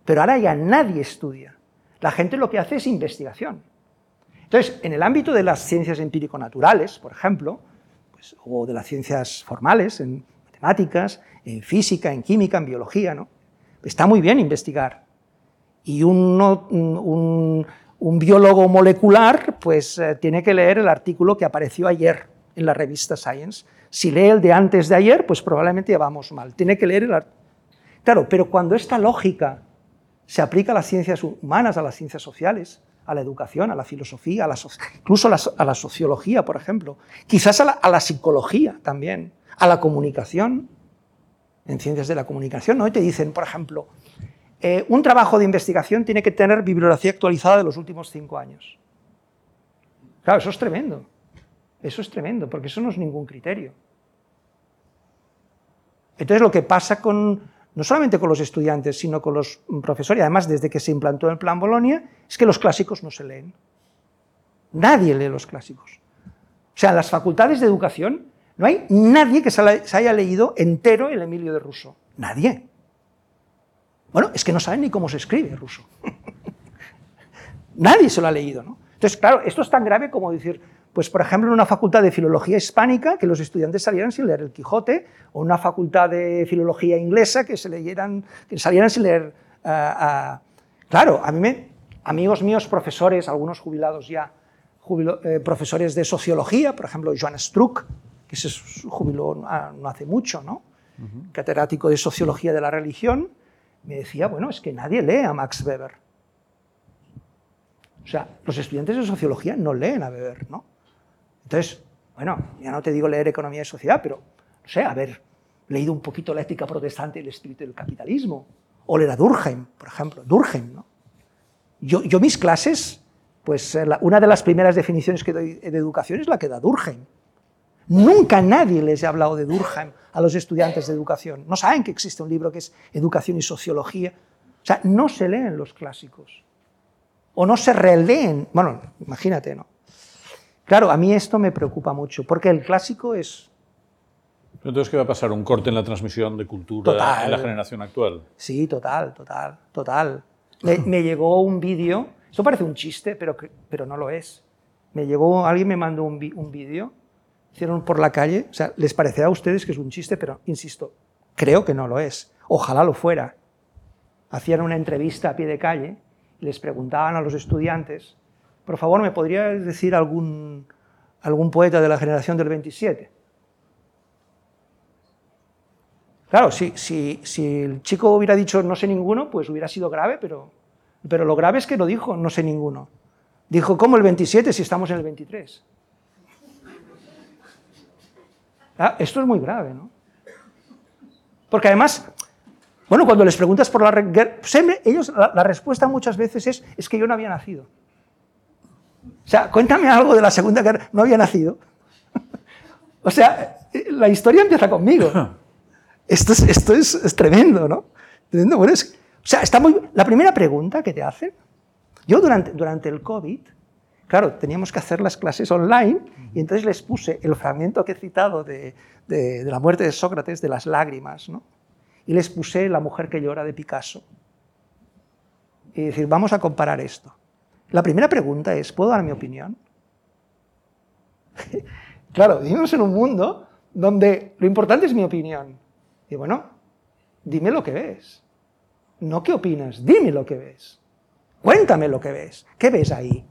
Speaker 2: Pero ahora ya nadie estudia. La gente lo que hace es investigación. Entonces, en el ámbito de las ciencias empírico-naturales, por ejemplo, pues, o de las ciencias formales, en matemáticas, en física, en química, en biología, está muy bien investigar. Y un, biólogo molecular pues, eh, tiene que leer el artículo que apareció ayer en la revista Science. Si lee el de antes de ayer, pues probablemente ya vamos mal. Tiene que leer el Claro, pero cuando esta lógica se aplica a las ciencias humanas, a las ciencias sociales, a la educación, a la filosofía, a la incluso a la, sociología, por ejemplo, quizás a la, psicología también, a la comunicación, en ciencias de la comunicación, ¿no? Te dicen, por ejemplo, eh, un trabajo de investigación tiene que tener bibliografía actualizada de los últimos cinco años. Claro, eso es tremendo. Eso es tremendo, porque eso no es ningún criterio. Entonces lo que pasa con, no solamente con los estudiantes, sino con los profesores, y además desde que se implantó el plan Bolonia, es que los clásicos no se leen. Nadie lee los clásicos. O sea, las facultades de educación no hay nadie que se haya leído entero el Emilio de Russo. Nadie. Bueno, es que no saben ni cómo se escribe ruso. [laughs] nadie se lo ha leído, ¿no? Entonces, claro, esto es tan grave como decir, pues por ejemplo, en una facultad de filología hispánica, que los estudiantes salieran sin leer el Quijote, o una facultad de filología inglesa, que, se leyeran, que salieran sin leer... Uh, Claro, a mí me, amigos míos, profesores, algunos jubilados ya, eh, profesores de sociología, por ejemplo, Joan Struck, que se jubiló no hace mucho, ¿no? catedrático de sociología de la religión, me decía, bueno, es que nadie lee a Max Weber. O sea, los estudiantes de sociología no leen a Weber, ¿no? Entonces, bueno, ya no te digo leer economía y sociedad, pero, no sé, haber leído un poquito la ética protestante y el espíritu del capitalismo, o leer a Durkheim, por ejemplo, Durkheim, ¿no? Yo, yo mis clases, pues eh, una de las primeras definiciones que doy de educación es la que da Durkheim. Nunca nadie les ha hablado de Durkheim a los estudiantes de educación. No saben que existe un libro que es Educación y Sociología. O sea, no se leen los clásicos. O no se releen. Bueno, imagínate, ¿no? Claro, a mí esto me preocupa mucho, porque el clásico es...
Speaker 1: Entonces, ¿qué va a pasar? ¿Un corte en la transmisión de cultura en la generación actual?
Speaker 2: Sí, total, total, total. Me, llegó un vídeo, esto parece un chiste, pero, pero no lo es. Me llegó, alguien me mandó un, un vídeo, hicieron por la calle, o sea, les parecerá a ustedes que es un chiste, pero insisto, creo que no lo es. Ojalá lo fuera. Hacían una entrevista a pie de calle y les preguntaban a los estudiantes por favor, ¿me podría decir algún, algún poeta de la generación del 27? Claro, si, si, si, el chico hubiera dicho no sé ninguno, pues hubiera sido grave, pero, pero lo grave es que no dijo no sé ninguno. Dijo, ¿cómo el 27 si estamos en el 23? Ah, esto es muy grave, ¿no? Porque además, bueno, cuando les preguntas por la guerra, ellos, la, la respuesta muchas veces es, es que yo no había nacido. O sea, cuéntame algo de la Segunda Guerra. No había nacido. [laughs] o sea, la historia empieza conmigo. [laughs] Esto es, esto es, tremendo, ¿no? Tremendo. Bueno, es, o sea, está muy, la primera pregunta que te hacen, yo durante, durante el COVID, claro, teníamos que hacer las clases online y entonces les puse el fragmento que he citado de, de, la muerte de Sócrates, de las lágrimas, ¿no? Y les puse La mujer que llora de Picasso. Y decir, vamos a comparar esto. La primera pregunta es, ¿puedo dar mi opinión? [laughs] claro, vivimos en un mundo donde lo importante es mi opinión. Y bueno, dime lo que ves. No qué opinas, dime lo que ves. Cuéntame lo que ves. ¿Qué ves ahí?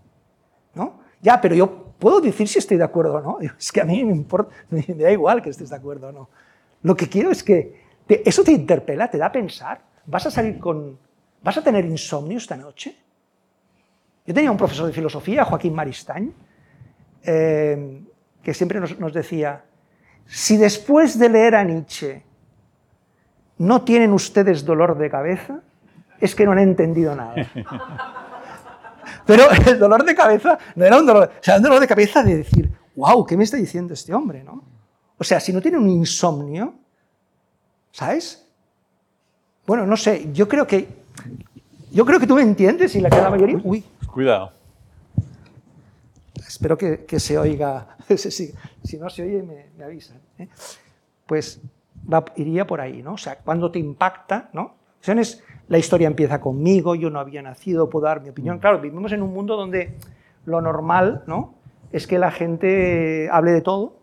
Speaker 2: ¿No? Ya, pero yo puedo decir si estoy de acuerdo o no. [laughs] Es que a mí me, importa, [laughs] da igual que estés de acuerdo o no. Lo que quiero es que eso te interpela, te da a pensar. ¿Vas a salir con... ¿Vas a tener insomnio esta noche? Yo tenía un profesor de filosofía, Joaquín Maristany, eh, que siempre nos, decía, si después de leer a Nietzsche no tienen ustedes dolor de cabeza, es que no han entendido nada. [laughs] Pero [laughs] el dolor de cabeza no era un dolor, o sea, un dolor de cabeza de decir, wow, ¿qué me está diciendo este hombre? ¿no? O sea, si no tiene un insomnio, ¿sabes? Bueno, no sé, yo creo que, yo creo que tú me entiendes y la, la mayoría... Uy,
Speaker 1: Cuidado.
Speaker 2: Espero que, se oiga. [laughs] si no se oye, me, avisan. ¿eh? Pues iría por ahí, ¿no? O sea, cuando te impacta, ¿no? Es, la historia empieza conmigo, yo no había nacido, puedo dar mi opinión. Mm. Claro, vivimos en un mundo donde lo normal, ¿no? Es que la gente hable de todo,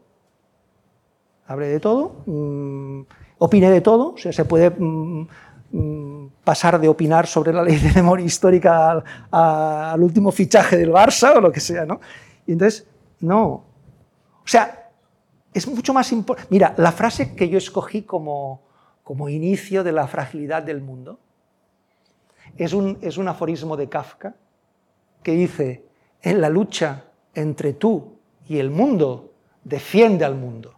Speaker 2: hable de todo, mm, opine de todo, o sea, se puede mm, Mm, pasar de opinar sobre la ley de memoria histórica al, último fichaje del Barça o lo que sea, ¿no? Y entonces, no. O sea, es mucho más importante. Mira, la frase que yo escogí como, como inicio de la fragilidad del mundo es un, es un aforismo de Kafka que dice, en la lucha entre tú y el mundo, defiende al mundo.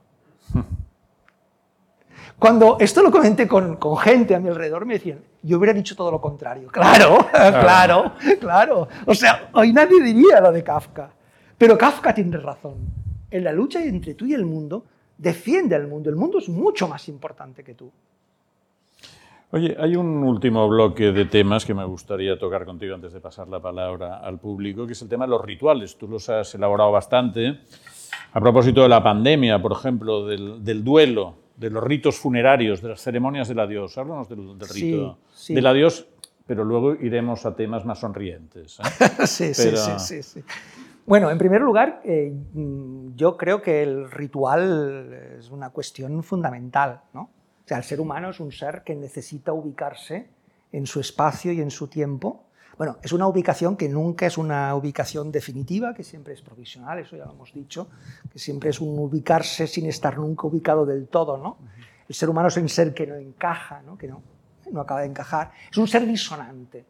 Speaker 2: [laughs] Cuando esto lo comenté con, gente a mi alrededor, me decían, yo hubiera dicho todo lo contrario. [laughs] Claro, claro, claro. O sea, hoy nadie diría lo de Kafka. Pero Kafka tiene razón. En la lucha entre tú y el mundo, defiende al mundo. El mundo es mucho más importante que tú.
Speaker 1: Oye, hay un último bloque de temas que me gustaría tocar contigo antes de pasar la palabra al público, que es el tema de los rituales. Tú los has elaborado bastante. A propósito de la pandemia, por ejemplo, del, duelo, de los ritos funerarios, de las ceremonias del adiós. Háblanos del, rito del adiós, pero luego iremos a temas más sonrientes.
Speaker 2: ¿eh? [laughs] sí, sí, sí, sí, Bueno, en primer lugar, eh, yo creo que el ritual es una cuestión fundamental, ¿no? Sea, el ser humano es un ser que necesita ubicarse en su espacio y en su tiempo. Bueno, es una ubicación que nunca es una ubicación definitiva, que siempre es provisional, eso ya lo hemos dicho, que siempre es un ubicarse sin estar nunca ubicado del todo, ¿no? El ser humano es un ser que no encaja, ¿no? que no, no acaba de encajar, es un ser disonante.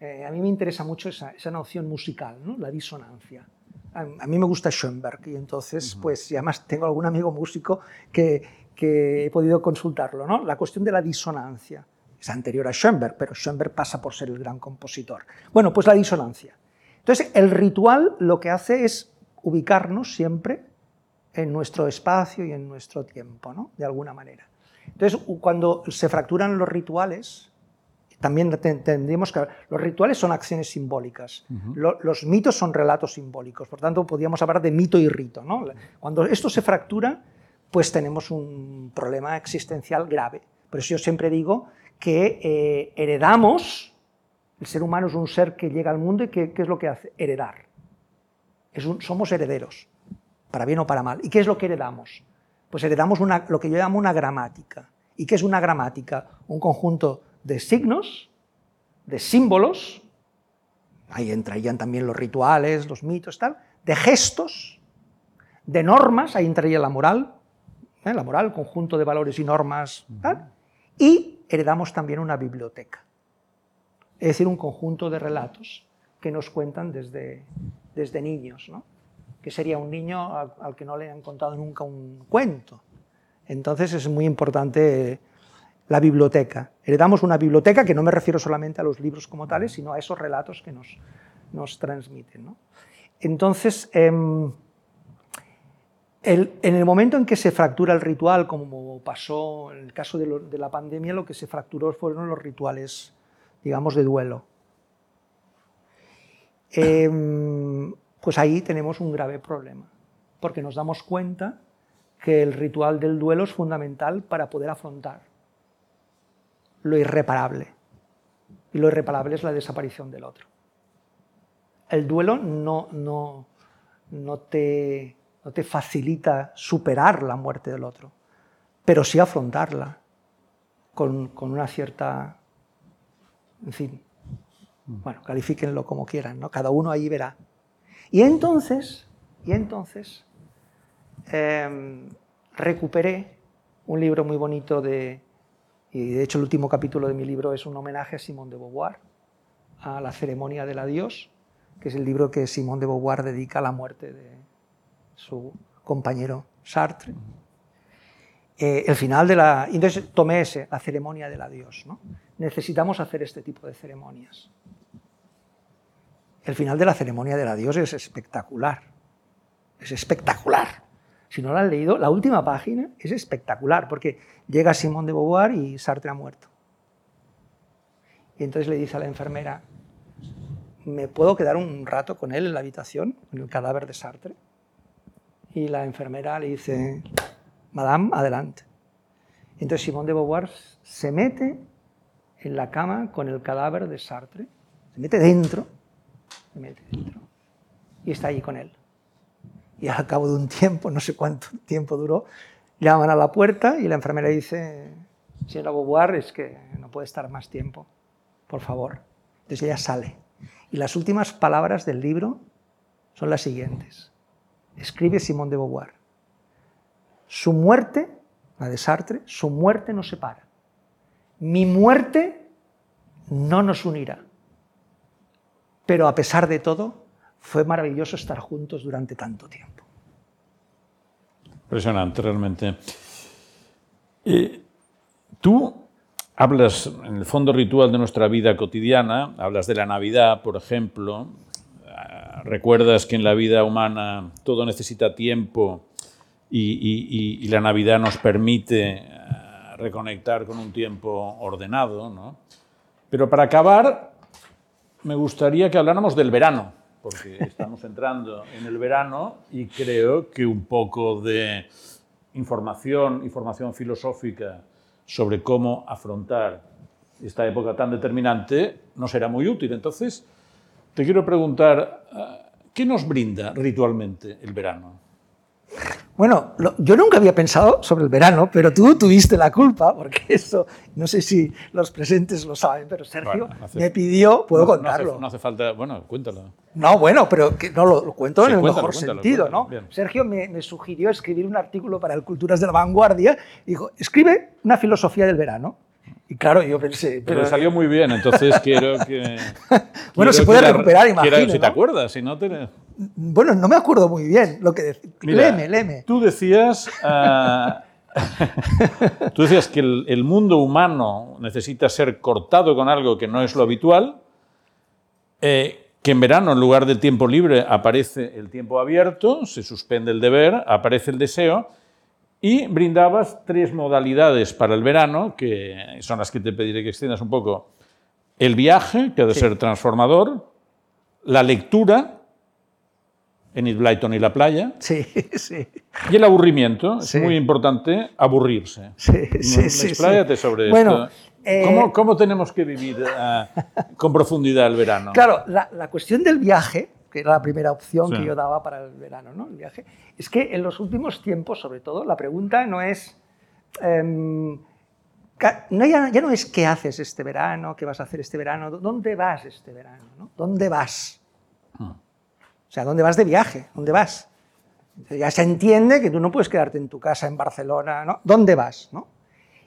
Speaker 2: Eh, a mí me interesa mucho esa, esa noción musical, ¿no? la disonancia. A, mí me gusta Schoenberg y entonces, pues, y además tengo algún amigo músico que, que he podido consultarlo, ¿no? la cuestión de la disonancia. Es anterior a Schoenberg, pero Schoenberg pasa por ser el gran compositor. Bueno, pues la disonancia. Entonces, el ritual lo que hace es ubicarnos siempre en nuestro espacio y en nuestro tiempo, ¿no? de alguna manera. Entonces, cuando se fracturan los rituales, también tendríamos que... Los rituales son acciones simbólicas, los mitos son relatos simbólicos, por tanto, podríamos hablar de mito y rito. ¿no? Cuando esto se fractura, pues tenemos un problema existencial grave. Por eso yo siempre digo que eh, heredamos, el ser humano es un ser que llega al mundo y ¿qué es lo que hace? Heredar. somos herederos, para bien o para mal. ¿Y qué es lo que heredamos? Pues heredamos lo que yo llamo una gramática. ¿Y qué es una gramática? Un conjunto de signos, de símbolos, ahí entrarían también los rituales, los mitos, tal, de gestos, de normas, ahí entraría la moral, ¿eh? la moral, conjunto de valores y normas, y heredamos también una biblioteca, es decir, un conjunto de relatos que nos cuentan desde, desde niños, ¿no? que sería un niño al, que no le han contado nunca un cuento. Entonces es muy importante la biblioteca. Heredamos una biblioteca que no me refiero solamente a los libros como tales, sino a esos relatos que nos, nos transmiten. Entonces, en el momento en que se fractura el ritual, como pasó en el caso de, la pandemia, lo que se fracturó fueron los rituales, digamos, de duelo. Em, pues ahí tenemos un grave problema, porque nos damos cuenta que el ritual del duelo es fundamental para poder afrontar lo irreparable. Y lo irreparable es la desaparición del otro. El duelo no, no, no te no te facilita superar la muerte del otro, pero sí afrontarla con, una cierta, en fin, bueno, califíquenlo como quieran, ¿no? cada uno ahí verá. Y entonces, y entonces em, recuperé un libro muy bonito de, y de hecho el último capítulo de mi libro es un homenaje a Simón de Beauvoir, a la ceremonia del adiós, que es el libro que Simón de Beauvoir dedica a la muerte de, su compañero Sartre. Eh, el final de la... Entonces tomé ese, la ceremonia del adiós. ¿no? Necesitamos hacer este tipo de ceremonias. El final de la ceremonia del adiós es espectacular. Es espectacular. Si no lo han leído, la última página es espectacular, porque llega Simón de Beauvoir y Sartre ha muerto. Y entonces le dice a la enfermera, ¿me puedo quedar un rato con él en la habitación, con el cadáver de Sartre? Y la enfermera le dice, Madame, adelante. Entonces Simón de Beauvoir se mete en la cama con el cadáver de Sartre, se mete dentro, se mete dentro, y está allí con él. Y al cabo de un tiempo, no sé cuánto tiempo duró, llaman a la puerta y la enfermera dice, señora Beauvoir, es que no puede estar más tiempo, por favor. Entonces ella sale. Y las últimas palabras del libro son las siguientes escribe Simón de Beauvoir. Su muerte, la de Sartre, su muerte nos separa. Mi muerte no nos unirá. Pero a pesar de todo, fue maravilloso estar juntos durante tanto tiempo.
Speaker 1: Impresionante, realmente. tú hablas, en el fondo ritual de nuestra vida cotidiana, hablas de la Navidad, por ejemplo, recuerdas que en la vida humana todo necesita tiempo y, la Navidad nos permite eh, reconectar con un tiempo ordenado. ¿no? Pero para acabar, me gustaría que habláramos del verano, porque [laughs] estamos entrando en el verano y creo que un poco de información, información filosófica sobre cómo afrontar esta época tan determinante no será muy útil. Entonces, te quiero preguntar, eh, ¿qué nos brinda ritualmente el verano?
Speaker 2: Bueno, yo nunca había pensado sobre el verano, pero tú tuviste la culpa, porque [laughs] eso, no sé si los presentes lo saben, pero Sergio me pidió, puedo contarlo.
Speaker 1: No hace, falta, bueno, cuéntalo.
Speaker 2: No, bueno, pero que no lo, cuento en el mejor sentido, ¿no? Sergio me, me, sugirió escribir un artículo para el Culturas de la Vanguardia, y dijo, escribe una filosofía del verano. Y claro, yo pensé...
Speaker 1: Pero, pero salió muy bien, entonces quiero que... [laughs]
Speaker 2: bueno, se puede recuperar, imagino.
Speaker 1: Si te acuerdas, si no te...
Speaker 2: Bueno, no me acuerdo muy bien lo que decía. Léeme, léeme.
Speaker 1: Tú decías, ah, [laughs] tú decías que el, mundo humano necesita ser cortado con algo que no es lo habitual, eh, que en verano en lugar del tiempo libre aparece el tiempo abierto, se suspende el deber, aparece el deseo, y brindabas tres modalidades para el verano, que son las que te pediré que extiendas un poco. El viaje, que ha de ser transformador, la lectura, Enid Blyton y la playa.
Speaker 2: Sí, [laughs] sí.
Speaker 1: Y el aburrimiento. Es muy importante aburrirse. [laughs]
Speaker 2: Sí, sí, sí.
Speaker 1: Expláyate sobre
Speaker 2: bueno,
Speaker 1: esto. Eh, ¿Cómo, tenemos que vivir eh, con profundidad el verano?
Speaker 2: Claro, la, cuestión del viaje, que era la primera opción que yo daba para el verano, ¿no? El viaje, es que en los últimos tiempos, sobre todo, la pregunta no es... Em, no, ya, no es qué haces este verano, qué vas a hacer este verano, dónde vas este verano, ¿no? ¿Dónde vas? Ah. O sea, ¿dónde vas de viaje? ¿Dónde vas? Ya se entiende que tú no puedes quedarte en tu casa en Barcelona, ¿no? ¿Dónde vas? ¿no?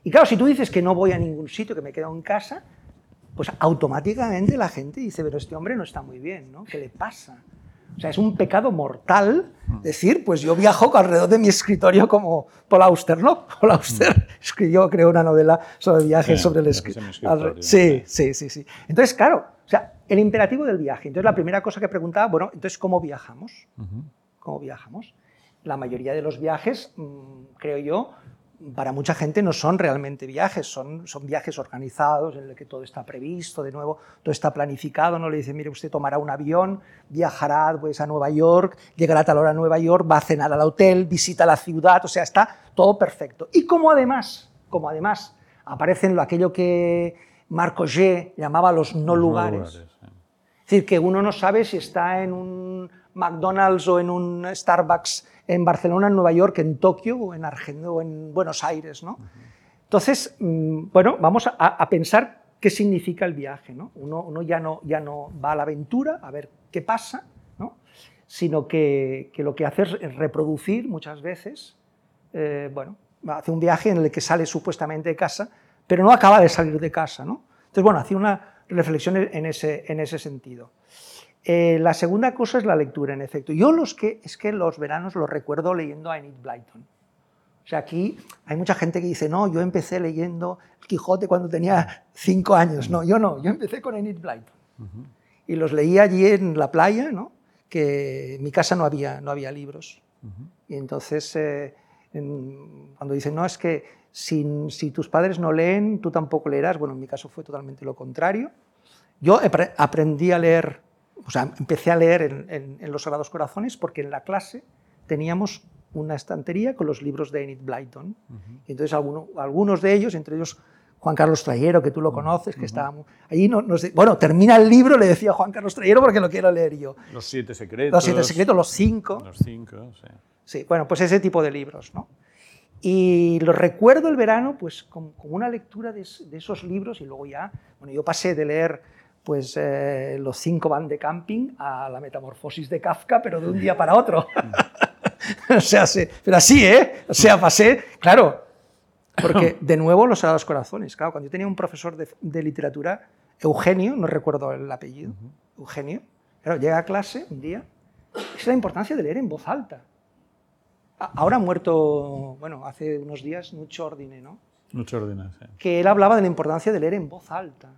Speaker 2: Y claro, si tú dices que no voy a ningún sitio, que me quedo en casa, pues automáticamente la gente dice, pero este hombre no está muy bien, ¿no? ¿Qué le pasa? O sea, es un pecado mortal decir, pues yo viajo alrededor de mi escritorio como Paul Auster, ¿no? [laughs] Paul Auster escribió, creo, una novela sobre viajes sobre el escritorio. Sí, sí, sí, sí. Entonces, claro, o sea, el imperativo del viaje. Entonces, la primera cosa que preguntaba, bueno, entonces, ¿cómo viajamos? ¿Cómo viajamos? La mayoría de los viajes, mm, creo yo, para mucha gente no son realmente viajes, son, son viajes organizados en el que todo está previsto, de nuevo, todo está planificado, no le dice, mire, usted tomará un avión, viajará pues, a Nueva York, llegará a tal hora a Nueva York, va a cenar al hotel, visita la ciudad, o sea, está todo perfecto. Y como además, como además aparecen aquello que Marco G llamaba los no lugares. Es decir, que uno no sabe si está en un McDonald's o en un Starbucks en Barcelona, en Nueva York, en Tokio en Argentina en Buenos Aires. ¿no? Entonces, mm, bueno, vamos a, pensar qué significa el viaje. ¿no? Uno, ya, no, ya no va a la aventura a ver qué pasa, ¿no? sino que, lo que hace es reproducir muchas veces, eh, bueno, hace un viaje en el que sale supuestamente de casa pero no acaba de salir de casa. ¿no? Entonces, bueno, hacía una reflexión en ese, en ese sentido. Eh, la segunda cosa es la lectura, en efecto. Yo los que, es que los veranos los recuerdo leyendo a Enid Blyton. O sea, aquí hay mucha gente que dice, no, yo empecé leyendo El Quijote cuando tenía cinco años. No, yo no, yo empecé con Enid Blyton. Y los leí allí en la playa, ¿no? que en mi casa no había, no había libros. Y entonces, eh, cuando dicen, no, es que si, tus padres no leen, tú tampoco leerás. Bueno, en mi caso fue totalmente lo contrario. Yo aprendí a leer, o sea, empecé a leer en, los Sagrados Corazones porque en la clase teníamos una estantería con los libros de Enid Blyton. y entonces algunos de ellos, entre ellos Juan Carlos Trayero, que tú lo conoces, que estábamos ahí, no, bueno, termina el libro, le decía Juan Carlos Trayero porque lo quiero leer yo.
Speaker 1: Los siete secretos.
Speaker 2: Los siete secretos, los cinco.
Speaker 1: Los cinco, sí.
Speaker 2: Sí, bueno, pues ese tipo de libros, ¿no? Y lo recuerdo el verano pues con, una lectura de, esos libros y luego ya, bueno, yo pasé de leer pues eh, los cinco van de camping a la metamorfosis de Kafka, pero de un día para otro. [laughs] o sea, pero así, ¿eh? O sea, pasé, claro, porque [clears throat] de nuevo los Sagrados Corazones, claro, cuando yo tenía un profesor de, literatura, Eugenio, no recuerdo el apellido, Eugenio, claro, llega a clase un día, es la importancia de leer en voz alta. Ahora ha muerto, bueno, hace unos días, Nucho Ordine, ¿no?
Speaker 1: Nucho Ordine, sí.
Speaker 2: Que él hablaba de la importancia de leer en voz alta.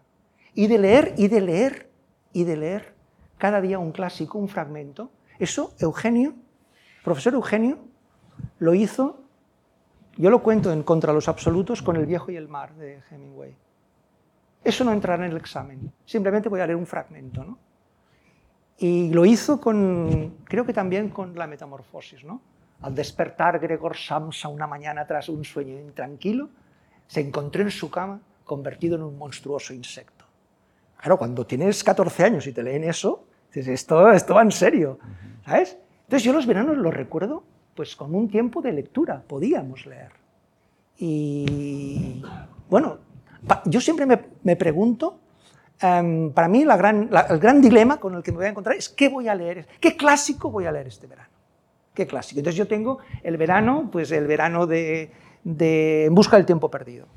Speaker 2: Y de leer, y de leer, y de leer. cada día un clásico, un fragmento. Eso Eugenio, profesor Eugenio, lo hizo, yo lo cuento en Contra los Absolutos con El viejo y el mar de Hemingway. Eso no entrará en el examen, simplemente voy a leer un fragmento. ¿no? Y lo hizo con, creo que también con la metamorfosis. ¿no? Al despertar Gregor Samsa una mañana tras un sueño intranquilo, se encontró en su cama convertido en un monstruoso insecto. Claro, cuando tienes 14 años y te leen eso, dices, esto, esto va en serio, ¿sabes? Entonces yo los veranos los recuerdo pues con un tiempo de lectura, podíamos leer. Y bueno, yo siempre me, pregunto, em, para mí la gran, el gran dilema con el que me voy a encontrar es qué voy a leer, qué clásico voy a leer este verano. Qué clásico. Entonces yo tengo el verano, pues el verano de, de En busca del tiempo perdido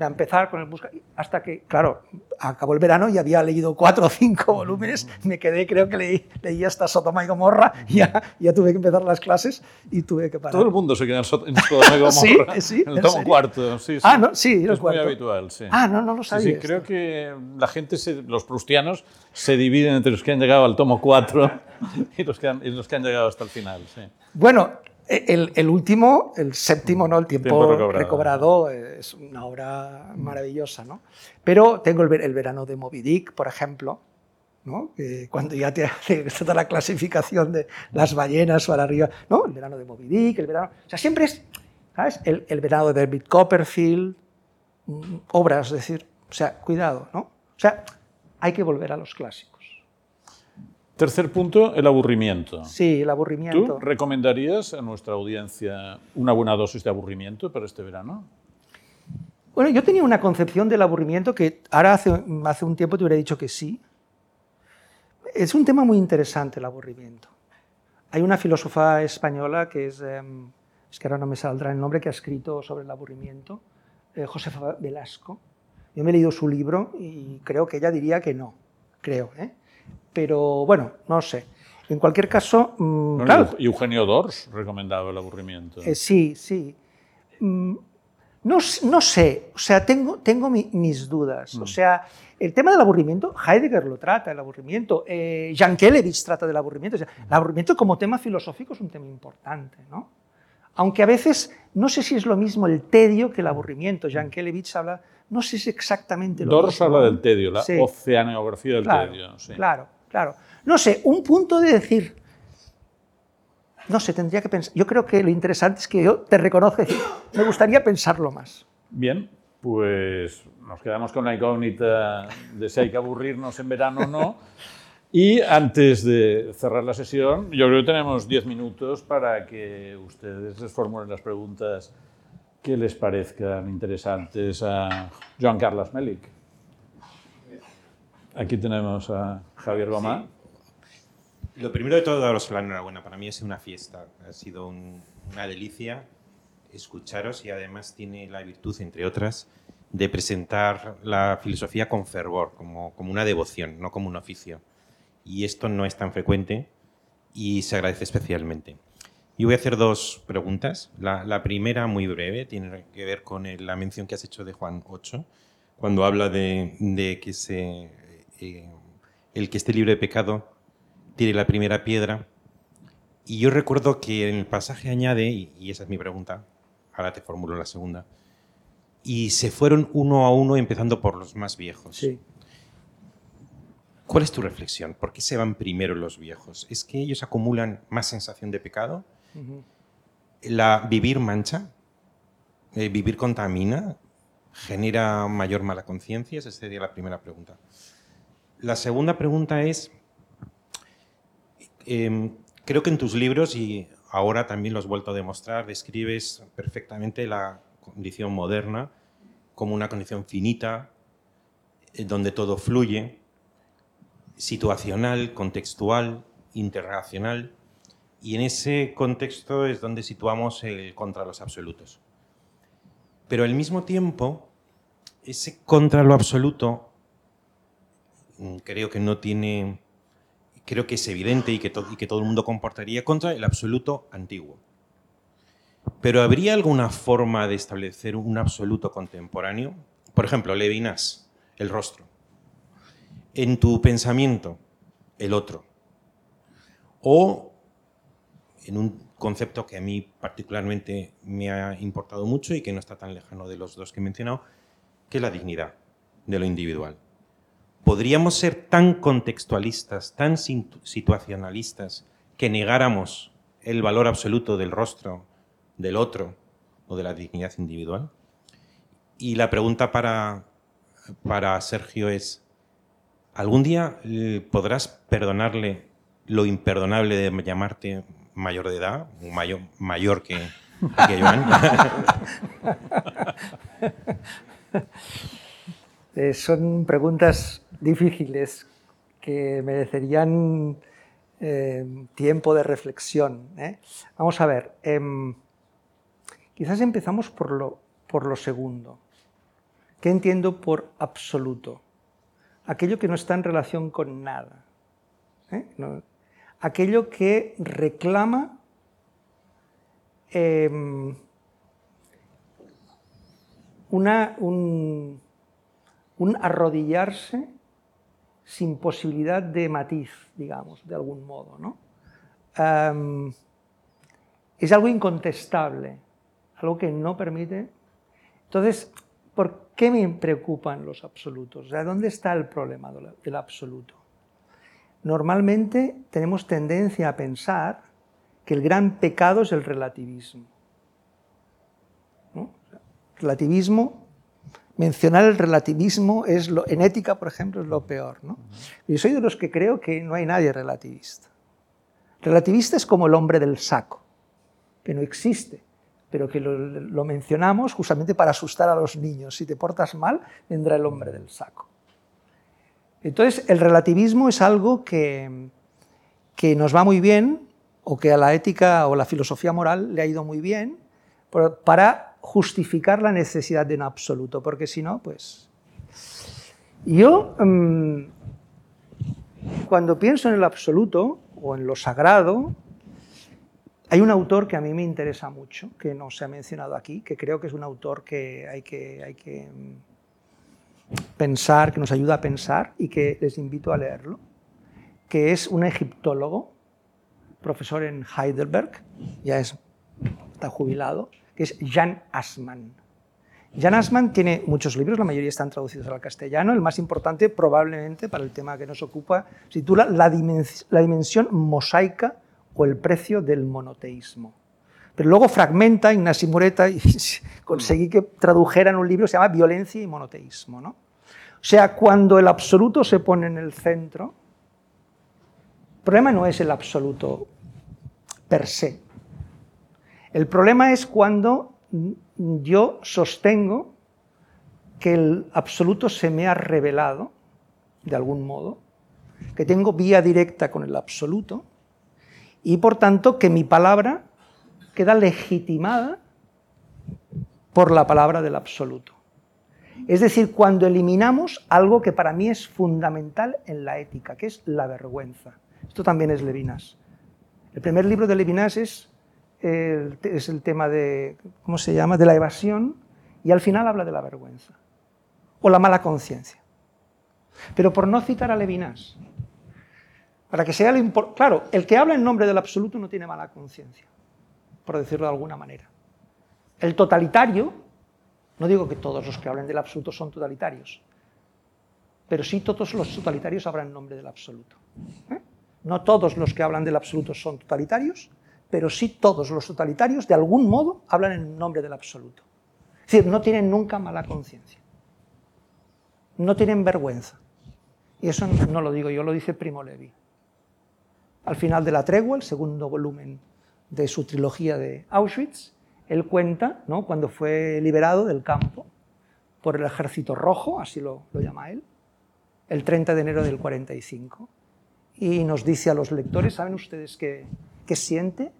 Speaker 2: empezar con el busca, hasta que, claro, acabó el verano y había leído cuatro o cinco volúmenes, me quedé, creo que leí, leí hasta Sodoma y Gomorra, y ya, ya tuve que empezar las clases y tuve que parar.
Speaker 1: Todo el mundo se queda en, Sodoma y [laughs] Gomorra.
Speaker 2: sí, sí.
Speaker 1: En el tomo cuarto, sí, sí.
Speaker 2: Ah, no, sí,
Speaker 1: es muy habitual, sí.
Speaker 2: Ah, no, no lo sabía.
Speaker 1: Sí, creo que la gente, los prustianos, se dividen entre los que han llegado al tomo 4 [laughs] y los que han, y los que han llegado hasta el final, sí.
Speaker 2: Bueno, el, último, el séptimo, ¿no? El tiempo, recobrado. es una obra maravillosa, ¿no? Pero tengo el, el verano de Moby Dick, por ejemplo, ¿no? Que cuando ya te [laughs] hace toda la clasificación de las ballenas para arriba, ¿no? El verano de Moby Dick, el verano... O sea, siempre es, ¿sabes? El, el verano de David Copperfield, mm, obras, es decir, o sea, cuidado, ¿no? O sea, hay que volver a los clásicos.
Speaker 1: Tercer punto, el aburrimiento.
Speaker 2: Sí, el aburrimiento.
Speaker 1: ¿Tú recomendarías a nuestra audiencia una buena dosis de aburrimiento para este verano?
Speaker 2: Bueno, yo tenía una concepción del aburrimiento que ahora hace, hace un tiempo te hubiera dicho que sí. Es un tema muy interesante el aburrimiento. Hay una filósofa española que es, em, es que ahora no me saldrá el nombre, que ha escrito sobre el aburrimiento, eh, Josefa Velasco. Yo me he leído su libro y creo que ella diría que no, creo. ¿eh? Pero bueno, no sé. En cualquier caso,
Speaker 1: mm, claro. Eugenio Dors recomendaba el aburrimiento.
Speaker 2: Eh, sí, sí. Mm, no, no, sé, o sea, tengo, tengo mis dudas. O mm. sea, el tema del aburrimiento, Heidegger lo trata, el aburrimiento. Eh, Jan Kelevich trata del aburrimiento. el aburrimiento como tema filosófico es un tema importante, ¿no? Aunque a veces no sé si es lo mismo el tedio que el aburrimiento. Jan Kelevich habla, no sé si exactamente lo
Speaker 1: Dors habla del tedio, la oceanografía del tedio.
Speaker 2: Sí. Claro. Claro. No sé, un punto de decir, no sé, tendría que pensar. Yo creo que lo interesante es que yo te reconozco, me gustaría pensarlo más.
Speaker 1: Bien, pues nos quedamos con la incógnita de si hay que aburrirnos en verano o no. Y antes de cerrar la sesión, yo creo que tenemos 10 minutos para que ustedes les formulen las preguntas que les parezcan interesantes a Joan Carlos Melic. Aquí tenemos a Javier Goma.
Speaker 3: Lo primero de todo, daros la enhorabuena. Para mí ha sido una fiesta. Ha sido una delicia escucharos y además tiene la virtud, entre otras, de presentar la filosofía con fervor, como una devoción, no como un oficio. Y esto no es tan frecuente y se agradece especialmente. Yo voy a hacer dos preguntas. La, primera, muy breve, tiene que ver con la mención que has hecho de Juan 8, cuando habla de, de que se el que esté libre de pecado tire la primera piedra. Y yo recuerdo que en el pasaje añade, y, esa es mi pregunta, ahora te formulo la segunda, y se fueron uno a uno empezando por los más viejos.
Speaker 2: Sí.
Speaker 3: ¿Cuál es tu reflexión? ¿Por qué se van primero los viejos? ¿Es que ellos acumulan más sensación de pecado? ¿La vivir mancha? Eh, ¿Vivir contamina? ¿Genera mayor mala conciencia? Esa sería la primera pregunta. La segunda pregunta es, em, creo que en tus libros, y ahora también lo has vuelto a demostrar, describes perfectamente la condición moderna como una condición finita, eh, donde todo fluye, situacional, contextual, interrelacional, y en ese contexto es donde situamos el contra los absolutos. Pero al mismo tiempo, ese contra lo absoluto Mm, creo que no tiene, creo que es evidente y que, y que todo el mundo comportaría contra el absoluto antiguo. Pero ¿habría alguna forma de establecer un absoluto contemporáneo? Por ejemplo, Levinas, el rostro. En tu pensamiento, el otro. o en un concepto que a mí particularmente me ha importado mucho y que no está tan lejano de los dos que he mencionado, que es la dignidad de lo individual. ¿Podríamos ser tan contextualistas, tan situacionalistas, que negáramos el valor absoluto del rostro del otro o de la dignidad individual? Y la pregunta para, para Sergio es, ¿algún día eh, podrás perdonarle lo imperdonable de llamarte mayor de edad, mayor, mayor que, que Joan? [laughs]
Speaker 2: Eh, son preguntas difíciles que merecerían eh, tiempo de reflexión. ¿eh? Vamos a ver, em, quizás empezamos por lo, por lo segundo. ¿Qué entiendo por absoluto? Aquello que no está en relación con nada. Aquello que reclama em, una, un, arrodillarse sin posibilidad de matiz, digamos, de algún modo. ¿no? es algo incontestable, algo que no permite. Entonces, ¿por qué me preocupan los absolutos? ¿dónde está el problema del absoluto? Normalmente tenemos tendencia a pensar que el gran pecado es el relativismo. Relativismo mencionar el relativismo es lo, en ética, por ejemplo, es lo peor. ¿no? Yo soy de los que creo que no hay nadie relativista. Relativista es como el hombre del saco, que no existe, pero que lo, mencionamos justamente para asustar a los niños. Si te portas mal, vendrá el hombre del saco. Entonces, el relativismo es algo que, que nos va muy bien, o que a la ética o la filosofía moral le ha ido muy bien, para justificar la necesidad de un absoluto, porque si no, pues... Yo, mm, cuando pienso en el absoluto o en lo sagrado, hay un autor que a mí me interesa mucho, que no se ha mencionado aquí, que creo que es un autor que hay que, hay que mm, pensar, que nos ayuda a pensar y que les invito a leerlo, que es un egiptólogo, profesor en Heidelberg, ya es, está jubilado, que es Jan Assmann. Jan Assmann tiene muchos libros, la mayoría están traducidos al castellano. El más importante, probablemente, para el tema que nos ocupa, se titula La, dimensión mosaica o el precio del monoteísmo. Pero luego fragmenta Ignasi Mureta y [laughs] conseguí que tradujeran un libro que se llama Violencia y monoteísmo. ¿no? Sea, cuando el absoluto se pone en el centro, el problema no es el absoluto per se, el problema es cuando yo sostengo que el absoluto se me ha revelado, de algún modo, que tengo vía directa con el absoluto, y por tanto que mi palabra queda legitimada por la palabra del absoluto. Es decir, cuando eliminamos algo que para mí es fundamental en la ética, que es la vergüenza. Esto también es Levinas. El primer libro de Levinas es es el tema de, ¿cómo se llama?, de la evasión, y al final habla de la vergüenza, o la mala conciencia. Pero por no citar a Levinas, para que sea lo Claro, el que habla en nombre del absoluto no tiene mala conciencia, por decirlo de alguna manera. El totalitario, no digo que todos los que hablen del absoluto son totalitarios, pero sí todos los totalitarios hablan en nombre del absoluto. ¿eh? No todos los que hablan del absoluto son totalitarios, pero sí todos los totalitarios, de algún modo, hablan en nombre del absoluto. Es decir, no tienen nunca mala conciencia. No tienen vergüenza. Y eso no lo digo yo, lo dice Primo Levi. Al final de la tregua, el segundo volumen de su trilogía de Auschwitz, él cuenta ¿no? cuando fue liberado del campo por el ejército rojo, así lo, llama él, el 30 de enero del 45. Y nos dice a los lectores, ¿saben ustedes qué, qué siente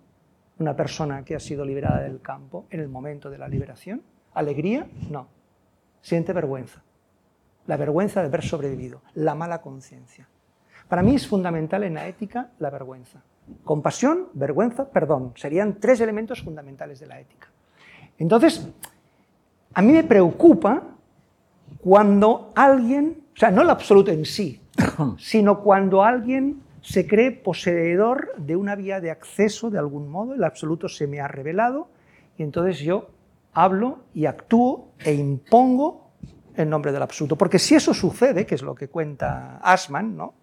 Speaker 2: una persona que ha sido liberada del campo en el momento de la liberación? ¿Alegría? No. Siente vergüenza. La vergüenza de haber sobrevivido, la mala conciencia. Para mí es fundamental en la ética la vergüenza. Compasión, vergüenza, perdón. Serían tres elementos fundamentales de la ética. Entonces, a mí me preocupa cuando alguien, o sea, no el absoluto en sí, [coughs] sino cuando alguien se cree poseedor de una vía de acceso de algún modo, el absoluto se me ha revelado y entonces yo hablo y actúo e impongo en nombre del absoluto. Porque si eso sucede, que es lo que cuenta Asman ¿no?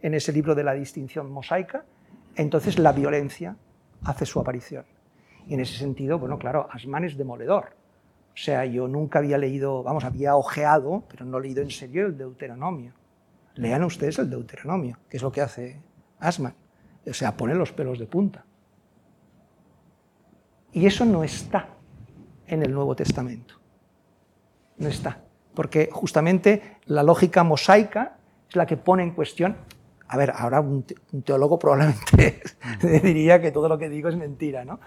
Speaker 2: en ese libro de la distinción mosaica, entonces la violencia hace su aparición. Y en ese sentido, bueno, claro, Asman es demoledor. O sea, yo nunca había leído, vamos, había ojeado, pero no leído en serio el Deuteronomio. Lean ustedes el Deuteronomio, que es lo que hace Asman. O sea, pone los pelos de punta. Y eso no está en el Nuevo Testamento. No está. Porque justamente la lógica mosaica es la que pone en cuestión. A ver, ahora un teólogo [laughs] probablemente [laughs] diría que todo lo que digo es mentira, ¿no?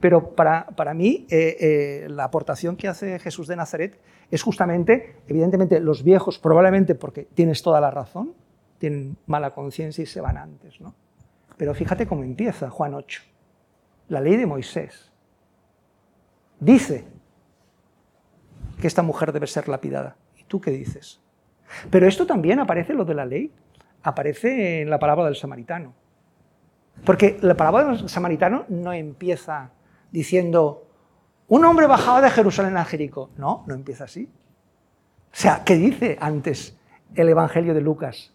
Speaker 2: Pero para, para mí, eh, eh, la aportación que hace Jesús de Nazaret es justamente, evidentemente, los viejos, probablemente porque tienes toda la razón, tienen mala conciencia y se van antes. ¿no? Pero fíjate cómo empieza Juan 8. La ley de Moisés dice que esta mujer debe ser lapidada. ¿Y tú qué dices? Pero esto también aparece, lo de la ley, aparece en la palabra del samaritano. Porque la palabra del samaritano no empieza diciendo, un hombre bajaba de Jerusalén a Jericó. No, no empieza así. O sea, ¿qué dice antes el Evangelio de Lucas?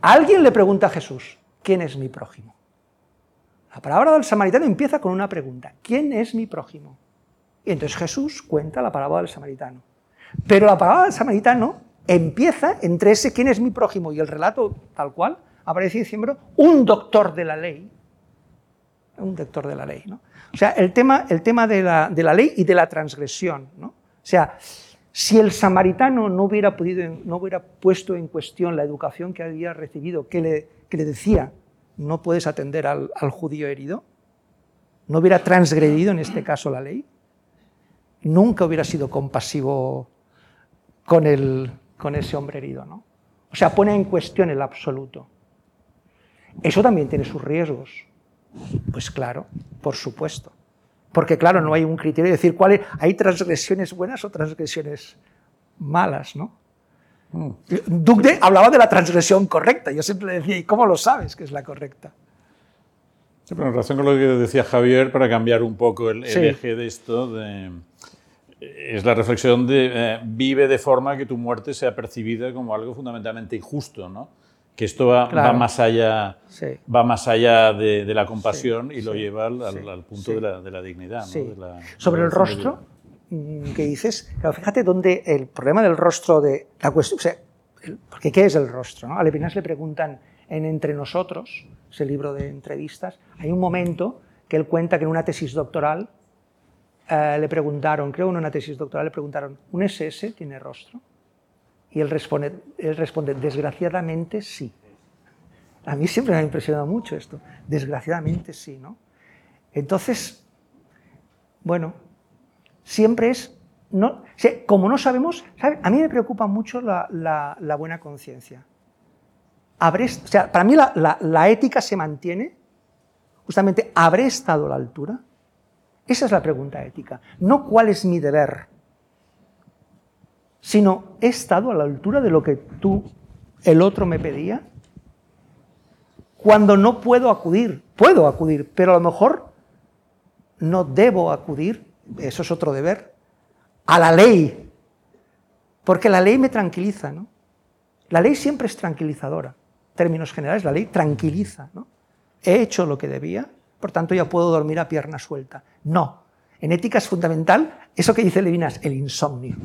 Speaker 2: Alguien le pregunta a Jesús, ¿quién es mi prójimo? La palabra del samaritano empieza con una pregunta, ¿quién es mi prójimo? Y entonces Jesús cuenta la palabra del samaritano. Pero la palabra del samaritano empieza entre ese quién es mi prójimo y el relato tal cual, aparece diciendo un doctor de la ley, un lector de la ley. ¿no? O sea, el tema, el tema de, la, de, la, ley y de la transgresión. ¿no? O sea, si el samaritano no hubiera, podido, no hubiera puesto en cuestión la educación que había recibido, que le, que le decía, no puedes atender al, al, judío herido, no hubiera transgredido en este caso la ley, nunca hubiera sido compasivo con, el, con ese hombre herido. ¿no? O sea, pone en cuestión el absoluto. Eso también tiene sus riesgos. Pues claro, por supuesto. Porque claro, no hay un criterio de decir cuáles hay transgresiones buenas o transgresiones malas, ¿no? Mm. Dugde hablaba de la transgresión correcta. Yo siempre le decía, ¿y cómo lo sabes que es la correcta?
Speaker 1: Sí, pero en relación con lo que decía Javier, para cambiar un poco el, eje de esto, es la reflexión de eh, vive de forma que tu muerte sea percibida como algo fundamentalmente injusto, ¿no? que esto va, más allá, va más allá de, la compasión y lo lleva al, punto de la, dignidad.
Speaker 2: Sobre el rostro, mm, que dices, fíjate dónde el problema del rostro de la cuestión, porque ¿qué es el rostro? ¿no? A Levinas le preguntan en Entre nosotros, ese libro de entrevistas, hay un momento que él cuenta que en una tesis doctoral eh, le preguntaron, creo en una tesis doctoral le preguntaron, ¿un SS tiene rostro? Y él responde, él responde, desgraciadamente sí. A mí siempre me ha impresionado mucho esto. Desgraciadamente sí, ¿no? Entonces, bueno, siempre es... No, como no sabemos, a mí me preocupa mucho la, buena conciencia. O sea, para mí la ética se mantiene, justamente, ¿habré estado a la altura? Esa es la pregunta ética. No cuál es mi deber, sino he estado a la altura de lo que tú, el otro, me pedía. Cuando no puedo acudir, puedo acudir, pero a lo mejor no debo acudir, eso es otro deber, a la ley, porque la ley me tranquiliza, ¿no? La ley siempre es tranquilizadora. En términos generales, la ley tranquiliza, ¿no? He hecho lo que debía, por tanto ya puedo dormir a pierna suelta. No. En ética es fundamental eso que dice Levinas, el insomnio.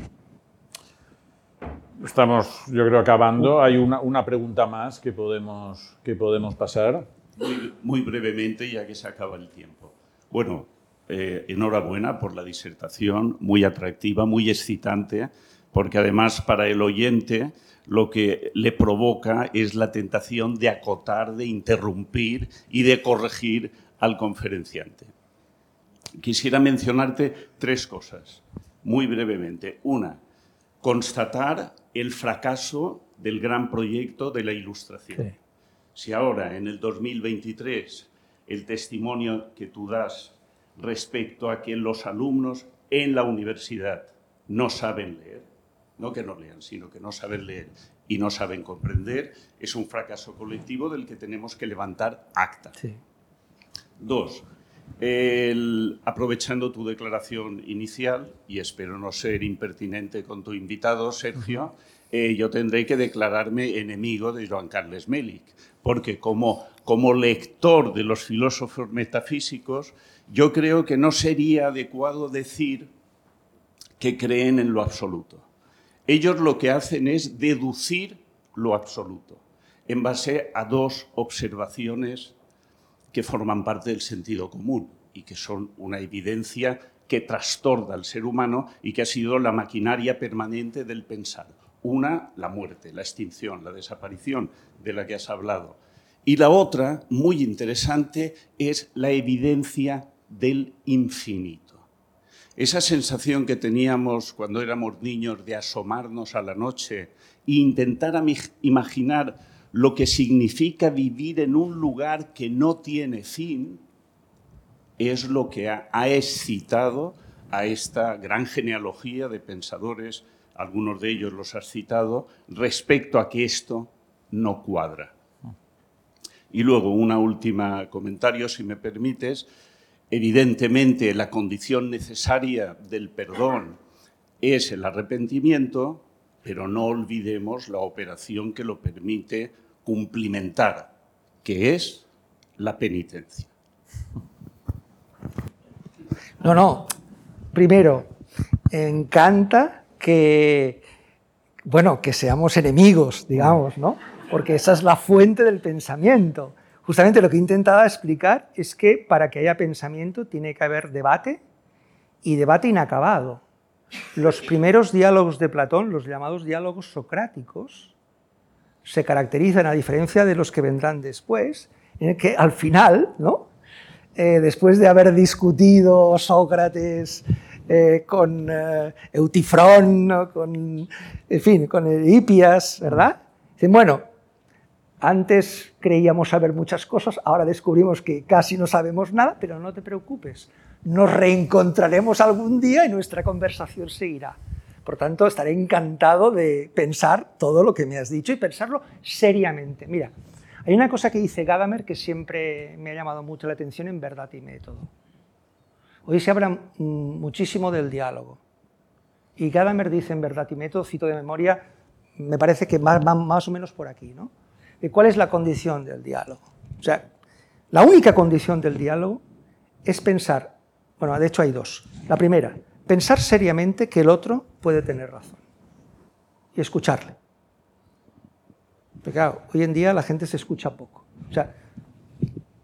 Speaker 1: Estamos, yo creo, acabando. Hay una, una pregunta más que podemos, que podemos pasar.
Speaker 4: Muy, brevemente, ya que se acaba el tiempo. Bueno, eh, enhorabuena por la disertación, muy atractiva, muy excitante, porque además para el oyente lo que le provoca es la tentación de acotar, de interrumpir y de corregir al conferenciante. Quisiera mencionarte tres cosas, muy brevemente. Una, constatar el fracaso del gran proyecto de la ilustración. Si ahora, en el 2023, el testimonio que tú das respecto a que los alumnos en la universidad no saben leer, no que no lean, sino que no saben leer y no saben comprender, es un fracaso colectivo del que tenemos que levantar acta. Dos, aprovechando tu declaración inicial, y espero no ser impertinente con tu invitado, Sergio, eh, yo tendré que declararme enemigo de Joan Carles Melic, porque como, como lector de los filósofos metafísicos, yo creo que no sería adecuado decir que creen en lo absoluto. Ellos lo que hacen es deducir lo absoluto en base a dos observaciones que forman parte del sentido común y que son una evidencia que trastorda al ser humano y que ha sido la maquinaria permanente del pensar. Una, la muerte, la extinción, la desaparición de la que has hablado. Y la otra, muy interesante, es la evidencia del infinito. Esa sensación que teníamos cuando éramos niños de asomarnos a la noche e intentar imaginar lo que significa vivir en un lugar que no tiene fin, es lo que ha, excitado a esta gran genealogía de pensadores, algunos de ellos los has citado, respecto a que esto no cuadra. Y luego, una última comentario, si me permites. Evidentemente, la condición necesaria del perdón es el arrepentimiento, pero no olvidemos la operación que lo permite cumplimentar, que es la penitencia.
Speaker 2: No, no. Primero, encanta que, bueno, que seamos enemigos, digamos, ¿no? Porque esa es la fuente del pensamiento. Justamente lo que intentaba explicar es que para que haya pensamiento tiene que haber debate y debate inacabado. Los primeros diálogos de Platón, los llamados diálogos socráticos, se caracterizan, a diferencia de los que vendrán después, en el que al final, ¿no? Eh, después de haber discutido Sócrates eh, con eh, Eutifrón, con, en fin, con Hipias, ¿verdad? Dicen, bueno, antes creíamos saber muchas cosas, ahora descubrimos que casi no sabemos nada, pero no te preocupes, nos reencontraremos algún día y nuestra conversación seguirá. Por tanto, estaré encantado de pensar todo lo que me has dicho y pensarlo seriamente. Mira, hay una cosa que dice Gadamer que siempre me ha llamado mucho la atención en Verdad y Método. Hoy se habla muchísimo del diálogo. Y Gadamer dice en Verdad y Método, cito de memoria, me parece que va más o menos por aquí, ¿no? Cuál es la condición del diálogo. O sea, la única condición del diálogo es pensar, bueno, de hecho hay dos. La primera, pensar seriamente que el otro puede tener razón y escucharle. Porque hoy en día la gente se escucha poco. O sea,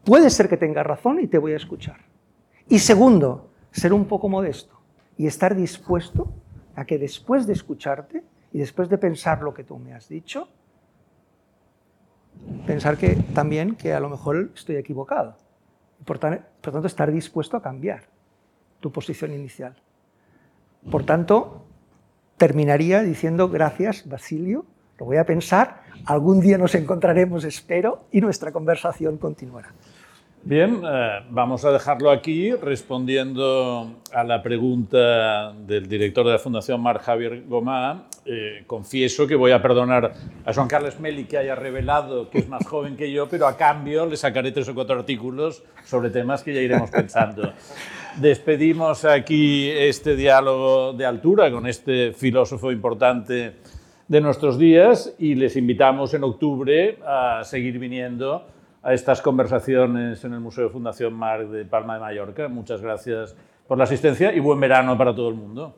Speaker 2: puede ser que tenga razón y te voy a escuchar. Y segundo, ser un poco modesto y estar dispuesto a que después de escucharte y después de pensar lo que tú me has dicho, pensar que también que a lo mejor estoy equivocado. Por, por tanto, estar dispuesto a cambiar tu posición inicial. Por tanto, terminaría diciendo gracias, Basilio, lo voy a pensar, algún día nos encontraremos, espero, y nuestra conversación continuará.
Speaker 1: Bien, eh, vamos a dejarlo aquí respondiendo a la pregunta del director de la Fundación Mar Javier Gomá. Eh, confieso que voy a perdonar a Juan Carlos Meli que haya revelado que es más joven que yo, pero a cambio le sacaré tres o cuatro artículos sobre temas que ya iremos pensando. [laughs] Despedimos aquí este diálogo de altura con este filósofo importante de nuestros días y les invitamos en octubre a seguir viniendo a estas conversaciones en el Museo Fundación Mar de Palma de Mallorca. Muchas gracias por la asistencia y buen verano para todo el mundo.